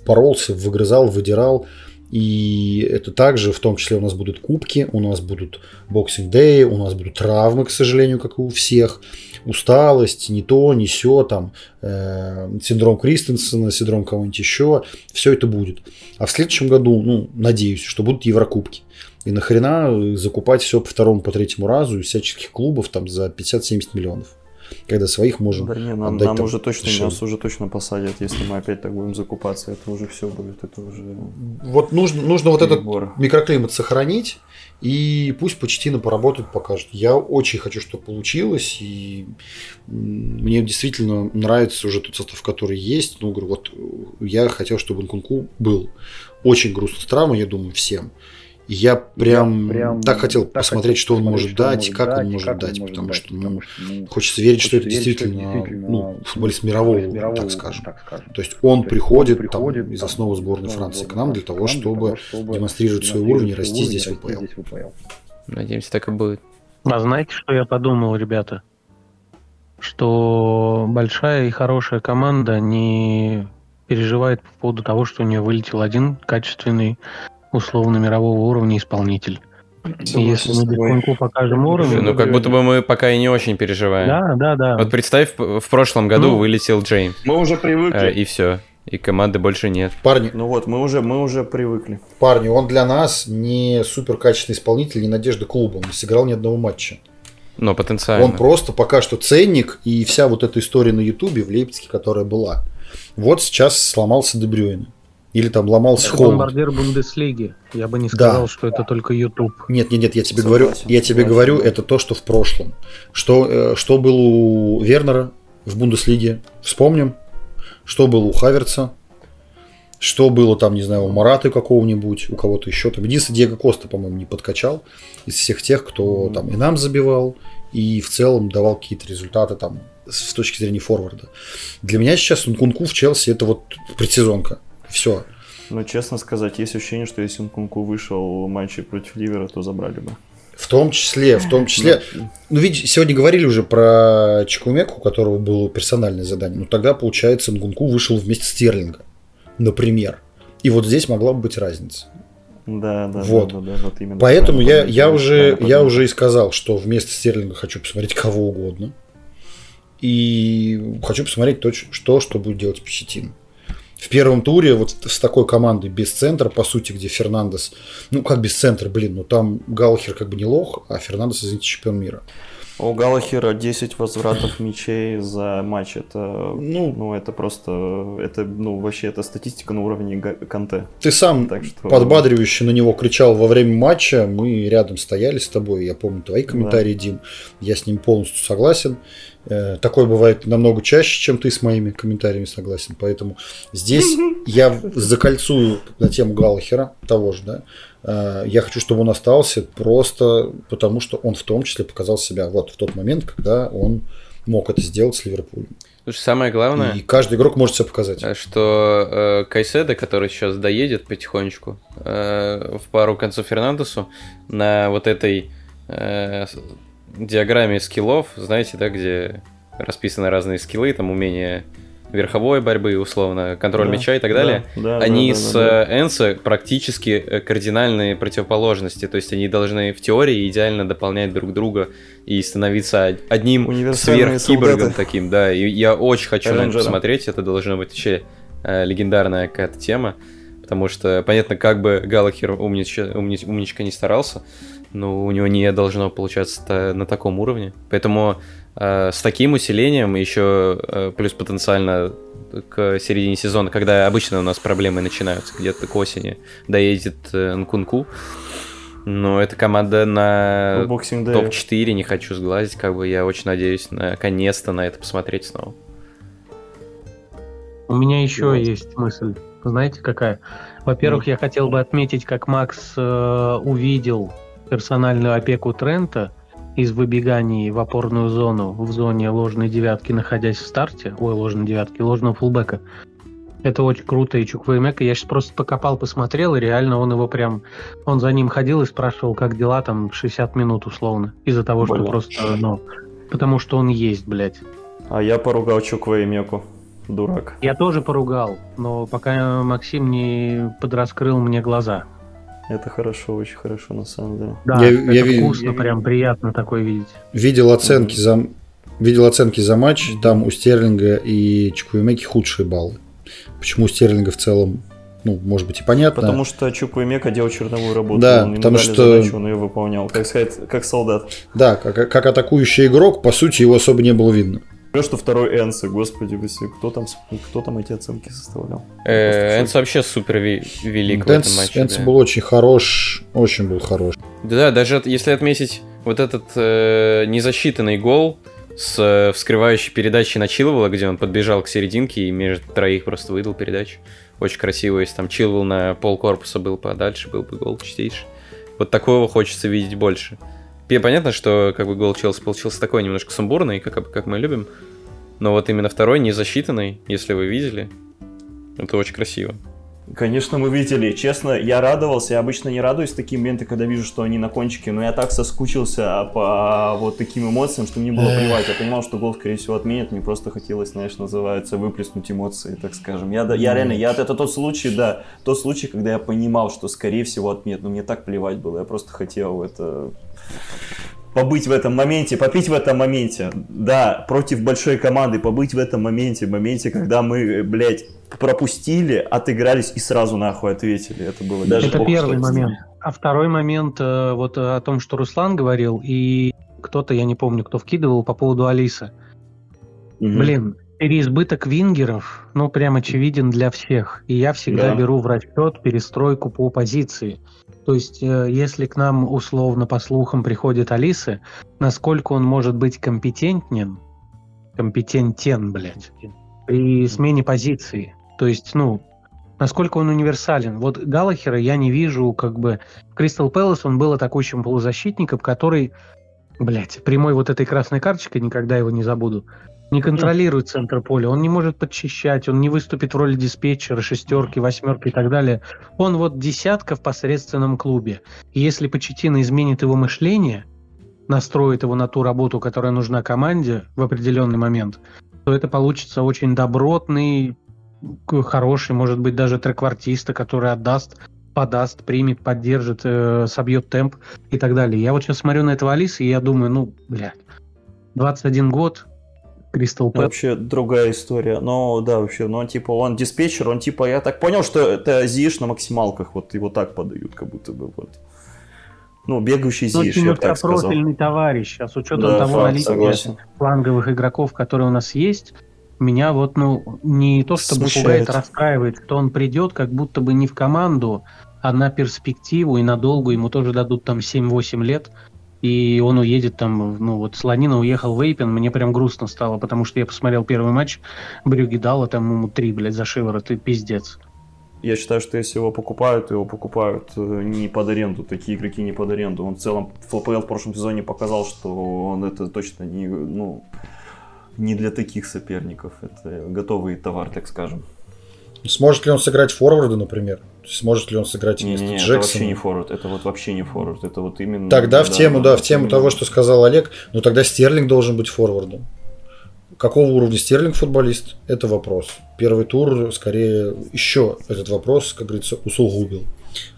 Speaker 2: боролся, выгрызал, выдирал. И это также, в том числе у нас будут кубки, у нас будут боксинг дэй, у нас будут травмы, к сожалению, как и у всех. Усталость, не то, не все, там, э, синдром Кристенсена, синдром кого-нибудь еще. Все это будет. А в следующем году, ну, надеюсь, что будут Еврокубки. И нахрена закупать все по второму, по третьему разу из всяческих клубов там за 50-70 миллионов когда своих можем
Speaker 3: да, не, нам,
Speaker 2: отдать
Speaker 3: нам
Speaker 2: там
Speaker 3: уже точно
Speaker 2: дешевле.
Speaker 3: нас уже точно посадят, если мы опять так будем закупаться, это уже все будет, это уже.
Speaker 2: Вот нужно, нужно вот этот микроклимат сохранить, и пусть Почтина поработает, покажет. Я очень хочу, чтобы получилось, и мне действительно нравится уже тот состав, который есть. Ну, говорю, вот я хотел, чтобы Нкунку был. Очень грустно с травмой, я думаю, всем. Я прям,
Speaker 6: Я прям
Speaker 2: так хотел
Speaker 6: так
Speaker 2: посмотреть,
Speaker 6: хотел
Speaker 2: что он может
Speaker 6: что он
Speaker 2: дать, и
Speaker 6: может
Speaker 2: как он
Speaker 6: дать,
Speaker 2: может
Speaker 6: как он
Speaker 2: дать, потому
Speaker 6: дать,
Speaker 2: что ну,
Speaker 6: потому что, ну,
Speaker 2: хочется верить, что это
Speaker 6: хочется верить, что это
Speaker 2: действительно,
Speaker 6: действительно,
Speaker 2: ну, футболист мирового,
Speaker 6: мирового,
Speaker 2: так скажем.
Speaker 6: так скажем.
Speaker 2: То есть он
Speaker 6: То
Speaker 2: приходит,
Speaker 6: он
Speaker 2: там,
Speaker 6: приходит,
Speaker 2: из
Speaker 6: там,
Speaker 2: основы сборной
Speaker 6: из основы
Speaker 2: Франции к
Speaker 6: сборной
Speaker 2: нам для
Speaker 6: Франции
Speaker 2: того,
Speaker 6: к нам,
Speaker 2: чтобы
Speaker 6: для того, чтобы
Speaker 2: демонстрировать свой уровень и расти здесь в ВПЛ.
Speaker 4: Надеемся, так и будет.
Speaker 5: А знаете, что я подумал, ребята? Что большая и хорошая команда не переживает по поводу того, что у нее вылетел один качественный, условно мирового уровня исполнитель. И если мы Бекунку покажем уровень...
Speaker 4: Ну, как будто бы мы пока и не очень переживаем.
Speaker 5: Да, да, да.
Speaker 4: Вот представь, в прошлом году
Speaker 5: Ну,
Speaker 4: вылетел Джейм,
Speaker 6: Мы уже
Speaker 4: э,
Speaker 6: привыкли.
Speaker 4: и все. И команды больше нет.
Speaker 2: Парни,
Speaker 3: Ну вот, мы уже, мы уже привыкли.
Speaker 2: парни, он для нас не супер качественный исполнитель, не надежда клуба. Он не сыграл ни одного матча.
Speaker 4: Но потенциально.
Speaker 2: Он просто пока что ценник, и вся вот эта история на Ютубе в Лейпциге, которая была. Вот сейчас сломался Дебрюйн. Или там ломался
Speaker 5: Это
Speaker 2: Холланд.
Speaker 5: бомбардир Бундеслиги. Я бы не
Speaker 2: Да.
Speaker 5: сказал, что это только YouTube.
Speaker 2: Нет, нет, нет, я тебе
Speaker 3: Согласен,
Speaker 2: говорю, я тебе
Speaker 3: согласен,
Speaker 2: говорю,
Speaker 3: да.
Speaker 2: это то, что в прошлом. Что, э, что было у Вернера в Бундеслиге, вспомним. Что было у Хаверца. Что было там, не знаю, у Мараты какого-нибудь, у кого-то еще. Там единственное, Диего Коста, по-моему, не подкачал из всех тех, кто там и нам забивал, и в целом давал какие-то результаты там с точки зрения форварда. Для меня сейчас Нкунку в Челси это вот предсезонка. Все.
Speaker 3: Но честно сказать, есть ощущение, что если Нкунку вышел в матче против Ливера, то забрали бы.
Speaker 2: В том числе, в том числе, ну, видите, сегодня говорили уже про Чекумеку, у которого было персональное задание. Ну, тогда, получается, Нгунку вышел вместе Стерлинга, например. И вот здесь могла бы быть разница.
Speaker 3: Да, да,
Speaker 2: Вот.
Speaker 3: да, да, да, вот именно.
Speaker 2: Поэтому я, я, уже, я уже и сказал, что вместо Стерлинга хочу посмотреть кого угодно. И хочу посмотреть то, что, что будет делать Пощетин. В первом туре вот с такой командой без центра, по сути, где Фернандес, ну как без центра, блин, ну там Галхер как бы не лох, а Фернандес, извините, чемпион мира.
Speaker 3: У Галахера 10 возвратов мячей за матч. Это,
Speaker 2: Ну,
Speaker 3: ну, это просто, это, ну, вообще, это статистика на уровне Канте.
Speaker 2: Ты сам
Speaker 3: Так что...
Speaker 2: подбадривающе на него кричал во время матча. Мы рядом стояли с тобой. Я помню твои комментарии, Дим. Я с ним полностью согласен. Э, Такое бывает намного чаще, чем ты с моими комментариями согласен. Поэтому здесь я закольцую на тему Галлахера, того же, да. Э, Я хочу, чтобы он остался просто потому, что он в том числе показал себя вот в тот момент, когда он мог это сделать с Ливерпулем.
Speaker 4: Слушай, самое главное,
Speaker 2: И каждый игрок может себя показать.
Speaker 4: э, что э, Кайседо, который сейчас доедет потихонечку э, в пару концов Фернандесу, на вот этой э, диаграмме скиллов, знаете, да, где расписаны разные скиллы, там умения верховой борьбы, условно, контроль
Speaker 3: Да,
Speaker 4: мяча и так далее,
Speaker 3: да, да,
Speaker 4: они
Speaker 3: да, да,
Speaker 4: с
Speaker 3: да.
Speaker 4: э, Энсо практически э, кардинальные противоположности. То есть они должны в теории идеально дополнять друг друга и становиться од- одним сверхкиборгом таким. Да, и я очень хочу на это посмотреть. Это должна быть вообще э, легендарная какая-то тема. Потому что, понятно, как бы Галахер умнич- умни- умничка не старался, но у него не должно получаться на таком уровне. Поэтому э, с таким усилением, еще э, плюс потенциально к середине сезона, когда обычно у нас проблемы начинаются где-то к осени, доедет э, Нкунку. Но эта команда на
Speaker 3: Day.
Speaker 4: топ-4, не хочу сглазить, как бы я очень надеюсь наконец-то на это посмотреть снова.
Speaker 5: У меня еще
Speaker 3: Вот.
Speaker 5: есть мысль. Знаете, какая? Во-первых, я хотел бы отметить, как Макс э, увидел персональную опеку Трента из выбеганий в опорную зону, в зоне ложной девятки, находясь в старте, ой, ложной девятки, ложного фулбека. Это очень круто, и Чуквеймека. Я сейчас просто покопал, посмотрел, и реально он его прям... Он за ним ходил и спрашивал, как дела там 60 минут условно. Из-за того, что
Speaker 3: Бля.
Speaker 5: просто, ну... Потому что он есть, блядь.
Speaker 3: А я поругал Чуква и Меку. Дурак.
Speaker 5: Я тоже поругал, но пока Максим не подраскрыл мне глаза.
Speaker 3: Это хорошо, очень хорошо на самом деле.
Speaker 5: Да,
Speaker 2: Я-
Speaker 5: это
Speaker 2: я
Speaker 5: вкусно, прям приятно такое видеть.
Speaker 2: Видел оценки за видел оценки за матч, там у Стерлинга и Чуквемеки худшие баллы. Почему у Стерлинга в целом, ну, может быть и понятно.
Speaker 3: Потому что Чуква и Мека делал черновую работу.
Speaker 2: Да,
Speaker 3: он
Speaker 2: потому что-
Speaker 3: задачу, он ее выполнял. Так сказать, как солдат.
Speaker 2: Да, как, как атакующий игрок, по сути, его особо не было видно.
Speaker 3: Что второй Энса, господи, кто там, кто там эти оценки составлял?
Speaker 4: Э,
Speaker 3: Просто
Speaker 4: Энс вообще супер велик в этом матче.
Speaker 2: Энс
Speaker 4: да.
Speaker 2: был очень хорош, очень был хорош.
Speaker 4: Да, даже если отметить вот этот э, незасчитанный гол с э, вскрывающей передачей на Чилвелла, где он подбежал к серединке и между троих просто выдал передачу. Очень красиво, если там Чилвелл на пол корпуса был подальше, был бы гол чистейший. Вот такого хочется видеть больше. Понятно, что как бы гол Челси получился такой немножко сумбурный, как, как мы любим. Но вот именно второй, не засчитанный, если вы видели, это очень красиво.
Speaker 3: Конечно, мы видели. Честно, я радовался. Я обычно не радуюсь такие моменты, когда вижу, что они на кончике. Но я так соскучился по вот таким эмоциям, что мне было плевать. Я понимал, что гол, скорее всего, отменят. Мне просто хотелось, знаешь, называется, выплеснуть эмоции, так скажем. Я, я реально, я, это тот случай, да, тот случай, когда я понимал, что, скорее всего, отменят. Но мне так плевать было. Я просто хотел это побыть в этом моменте, попить в этом моменте. Да, против большой команды, побыть в этом моменте, в моменте, когда мы, э, блядь, пропустили, отыгрались и сразу нахуй ответили. Это было даже
Speaker 5: Это первый момент. А второй момент, э, вот э, о том, что Руслан говорил, и кто-то, я не помню, кто вкидывал по поводу Алисы.
Speaker 3: Мгм.
Speaker 5: Блин, переизбыток вингеров, ну, прям очевиден для всех. И я всегда
Speaker 3: Да.
Speaker 5: беру в расчет перестройку по позиции. То есть, э, если к нам условно по слухам приходит Алисы, насколько он может быть компетентен, компетентен, блядь, при смене позиции. То есть, ну, насколько он универсален. Вот Галахера я не вижу, как бы... В Кристал Пэлас он был атакующим полузащитником, который, блядь, прямой вот этой красной карточкой, никогда его не забуду, не контролирует центр поля, он не может подчищать, он не выступит в роли диспетчера, шестерки, восьмерки и так далее. Он вот десятка в посредственном клубе. И если Почетина изменит его мышление, настроит его на ту работу, которая нужна команде в определенный момент, то это получится очень добротный, хороший, может быть, даже треквартиста, который отдаст, подаст, примет, поддержит, э, собьет темп и так далее. Я вот сейчас смотрю на этого Алиса, и я думаю, ну, блядь, 21 год, Кристал Пэлас.
Speaker 3: Вообще другая история. Но да, вообще, ну типа он диспетчер, он типа, я так понял, что это Зиш на максималках, вот его так подают, как будто бы вот. Ну, бегающий
Speaker 5: Ну,
Speaker 3: Зиш, я бы так сказал.
Speaker 5: профильный товарищ, а с учетом
Speaker 3: Да,
Speaker 5: того
Speaker 3: факт,
Speaker 5: наличия
Speaker 3: согласен.
Speaker 5: фланговых игроков, которые у нас есть, меня вот, ну, не то чтобы
Speaker 3: Смущает.
Speaker 5: пугает, расстраивает, что он придет как будто бы не в команду, а на перспективу и надолго ему тоже дадут там 7-8 лет, и он уедет там, ну вот Слонина уехал в Эйпен, мне прям грустно стало, потому что я посмотрел первый матч, Брюги дала там ему три, блядь, за шиворот, и пиздец.
Speaker 3: Я считаю, что если его покупают, то его покупают э, не под аренду. Такие игроки не под аренду. Он в целом в ФПЛ в прошлом сезоне показал, что он это точно не, ну, не для таких соперников. Это готовый товар, так скажем.
Speaker 2: Сможет ли он сыграть форварда, например? Сможет ли он сыграть вместо
Speaker 3: не, не, это вообще
Speaker 2: Джексона?
Speaker 3: не форвард. Это вот вообще не форвард. Это вот именно.
Speaker 2: Тогда в тему, да, в тему
Speaker 3: именно-
Speaker 2: того, что сказал Олег, ну тогда Стерлинг должен быть форвардом. какого уровня Стерлинг футболист, это вопрос. Первый тур, скорее, еще этот вопрос, как говорится, усугубил.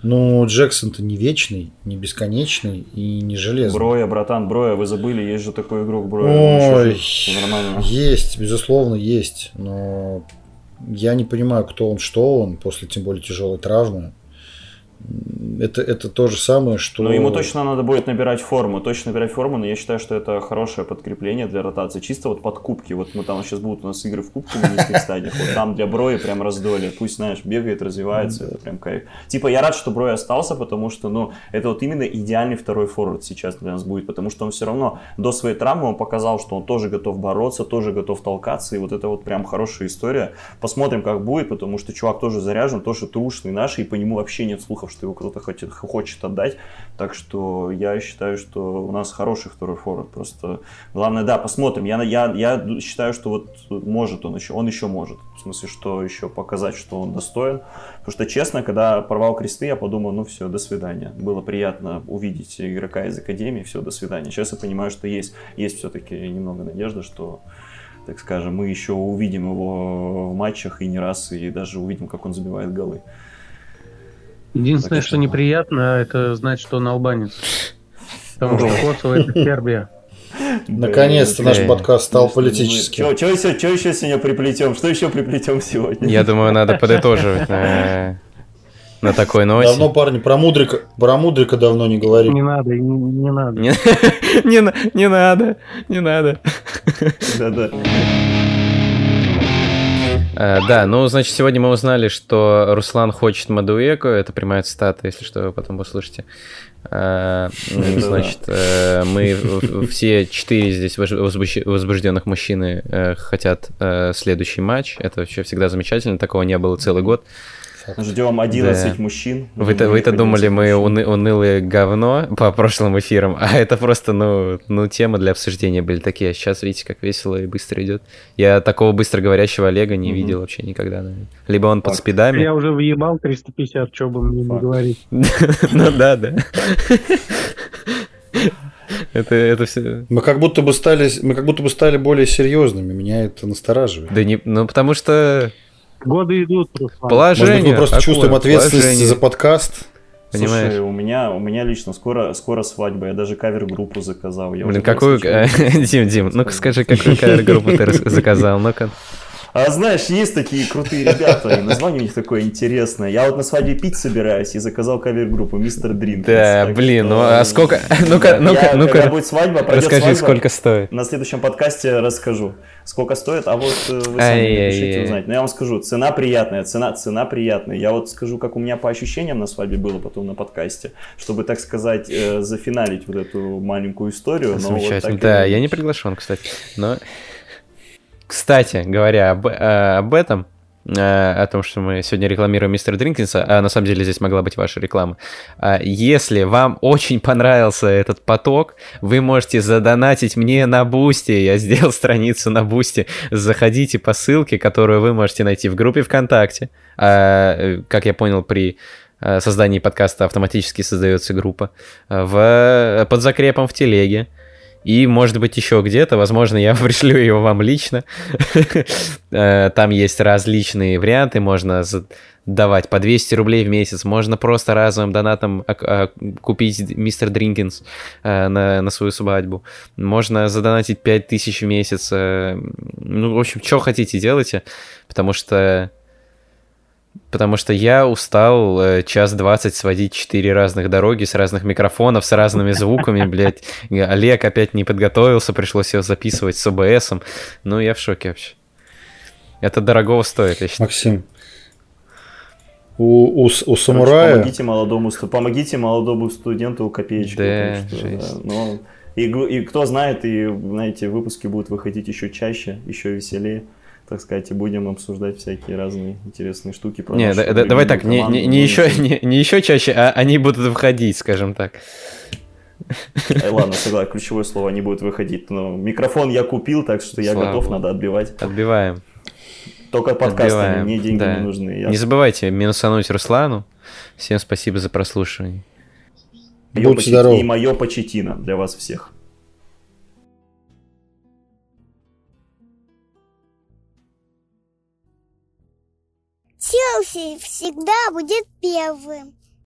Speaker 2: Но Джексон-то не вечный, не бесконечный и не железный.
Speaker 3: Броя, братан, Броя, вы забыли, есть же такой игрок Броя.
Speaker 2: Ой, есть, безусловно, есть. Но я не понимаю, кто он, что он, после тем более тяжелой травмы это, это то же самое, что...
Speaker 3: Но ему точно надо будет набирать форму, точно набирать форму, но я считаю, что это хорошее подкрепление для ротации. Чисто вот под кубки, вот мы там сейчас будут у нас игры в кубке в низких стадиях, вот там для Броя прям раздолье, пусть, знаешь, бегает, развивается, это прям кайф. Типа я рад, что Брой остался, потому что, ну, это вот именно идеальный второй форвард сейчас для нас будет, потому что он все равно до своей травмы он показал, что он тоже готов бороться, тоже готов толкаться, и вот это вот прям хорошая история. Посмотрим, как будет, потому что чувак тоже заряжен, тоже трушный наш, и по нему вообще нет слухов, что его кто-то хочет, хочет отдать. Так что я считаю, что у нас хороший второй форвард. Просто главное, да, посмотрим. Я, я, я считаю, что вот может он еще, он еще может. В смысле, что еще показать, что он достоин. Потому что, честно, когда порвал кресты, я подумал, ну все, до свидания. Было приятно увидеть игрока из Академии, все, до свидания. Сейчас я понимаю, что есть, есть все-таки немного надежды, что так скажем, мы еще увидим его в матчах и не раз, и даже увидим, как он забивает голы.
Speaker 5: Единственное, что неприятно, это знать, что он албанец. Потому что Косово это Сербия.
Speaker 2: Наконец-то наш подкаст стал политическим.
Speaker 3: Что еще, что еще сегодня приплетем? Что еще приплетем сегодня?
Speaker 4: Я думаю, надо подытоживать на, на такой ноте.
Speaker 2: Давно, парни, про Мудрика, про Мудрика давно не говорили.
Speaker 5: Не надо, не, не надо.
Speaker 4: Не, не, не надо, не надо.
Speaker 3: Да-да.
Speaker 4: Uh, да, ну, значит, сегодня мы узнали, что Руслан хочет Мадуэку. Это прямая цитата, если что, вы потом услышите. Uh, значит, uh, мы все четыре здесь возбужденных мужчины хотят следующий матч. Это вообще всегда замечательно. Такого не было целый год.
Speaker 3: Ждем 11 да. мужчин.
Speaker 4: Вы-то, вы-то думали, мы уны, унылые говно по прошлым эфирам, а это просто, ну, ну, тема для обсуждения были такие. А сейчас видите, как весело и быстро идет. Я такого быстро говорящего Олега не угу. видел вообще никогда. Наверное. Либо он Факт. под спидами.
Speaker 5: Я уже въебал 350, что бы мне не говорить.
Speaker 4: Ну да, да. Это, это все.
Speaker 2: Мы как будто бы стали, мы как будто бы стали более серьезными. Меня это настораживает.
Speaker 4: Да не, ну потому что
Speaker 5: Годы идут,
Speaker 4: Руслан. Положение.
Speaker 2: Может быть, мы просто чувствуем ответственность положение. за подкаст.
Speaker 3: Понимаешь? Слушай, у меня, у меня лично скоро, скоро свадьба, я даже кавер-группу заказал. Я
Speaker 4: Блин, какую... Дим, Дим, ну-ка скажи, какую кавер-группу ты заказал, ну-ка.
Speaker 3: А знаешь, есть такие крутые ребята, и название у них такое интересное. Я вот на свадьбе пить собираюсь и заказал кавер-группу Мистер Дринк.
Speaker 4: Да, блин, ну а сколько... Ну-ка, ну-ка, ну-ка.
Speaker 3: Когда будет свадьба,
Speaker 4: Расскажи,
Speaker 3: свадьба,
Speaker 4: сколько стоит.
Speaker 3: На следующем подкасте расскажу, сколько стоит, а вот э, вы сами напишите узнать. Но я вам скажу, цена приятная, цена, цена приятная. Я вот скажу, как у меня по ощущениям на свадьбе было потом на подкасте, чтобы, так сказать, э, зафиналить вот эту маленькую историю.
Speaker 4: Замечательно, вот да, я не приглашен, кстати, но... Кстати, говоря об, э, об этом, э, о том, что мы сегодня рекламируем мистер Дринкинса, а на самом деле здесь могла быть ваша реклама. А если вам очень понравился этот поток, вы можете задонатить мне на Бусти. Я сделал страницу на Бусти. Заходите по ссылке, которую вы можете найти в группе ВКонтакте. А, э, как я понял, при создании подкаста автоматически создается группа. В, под закрепом в телеге. И, может быть, еще где-то, возможно, я пришлю его вам лично. Э, там есть различные варианты, можно давать по 200 рублей в месяц, можно просто разовым донатом а, а, купить мистер Дринкинс э, на, на свою свадьбу, можно задонатить 5000 в месяц, э, ну, в общем, что хотите, делайте, потому что Потому что я устал э, час двадцать сводить четыре разных дороги с разных микрофонов, с разными звуками, блядь. Олег опять не подготовился, пришлось его записывать с ОБСом. Ну, я в шоке вообще. Это дорогого стоит, я
Speaker 2: считаю. Максим, у, у, у самурая...
Speaker 3: помогите молодому, помогите молодому студенту копеечку. Да, что, да, ну, и, и кто знает, и, знаете, выпуски будут выходить еще чаще, еще веселее так сказать, и будем обсуждать всякие разные интересные штуки.
Speaker 4: Про не, да, давай так, не, не, не, еще, не, не еще чаще, а они будут выходить, скажем так.
Speaker 3: Э, ладно, согласен, ключевое слово, они будут выходить. Но микрофон я купил, так что я Слава готов, Богу. надо отбивать.
Speaker 4: Отбиваем.
Speaker 3: Только подкастами, Отбиваем. мне деньги да. не нужны.
Speaker 4: Я... Не забывайте минусануть Руслану. Всем спасибо за прослушивание.
Speaker 2: Будьте здоровы.
Speaker 3: И мое почетина для вас всех.
Speaker 1: Челси всегда будет первым.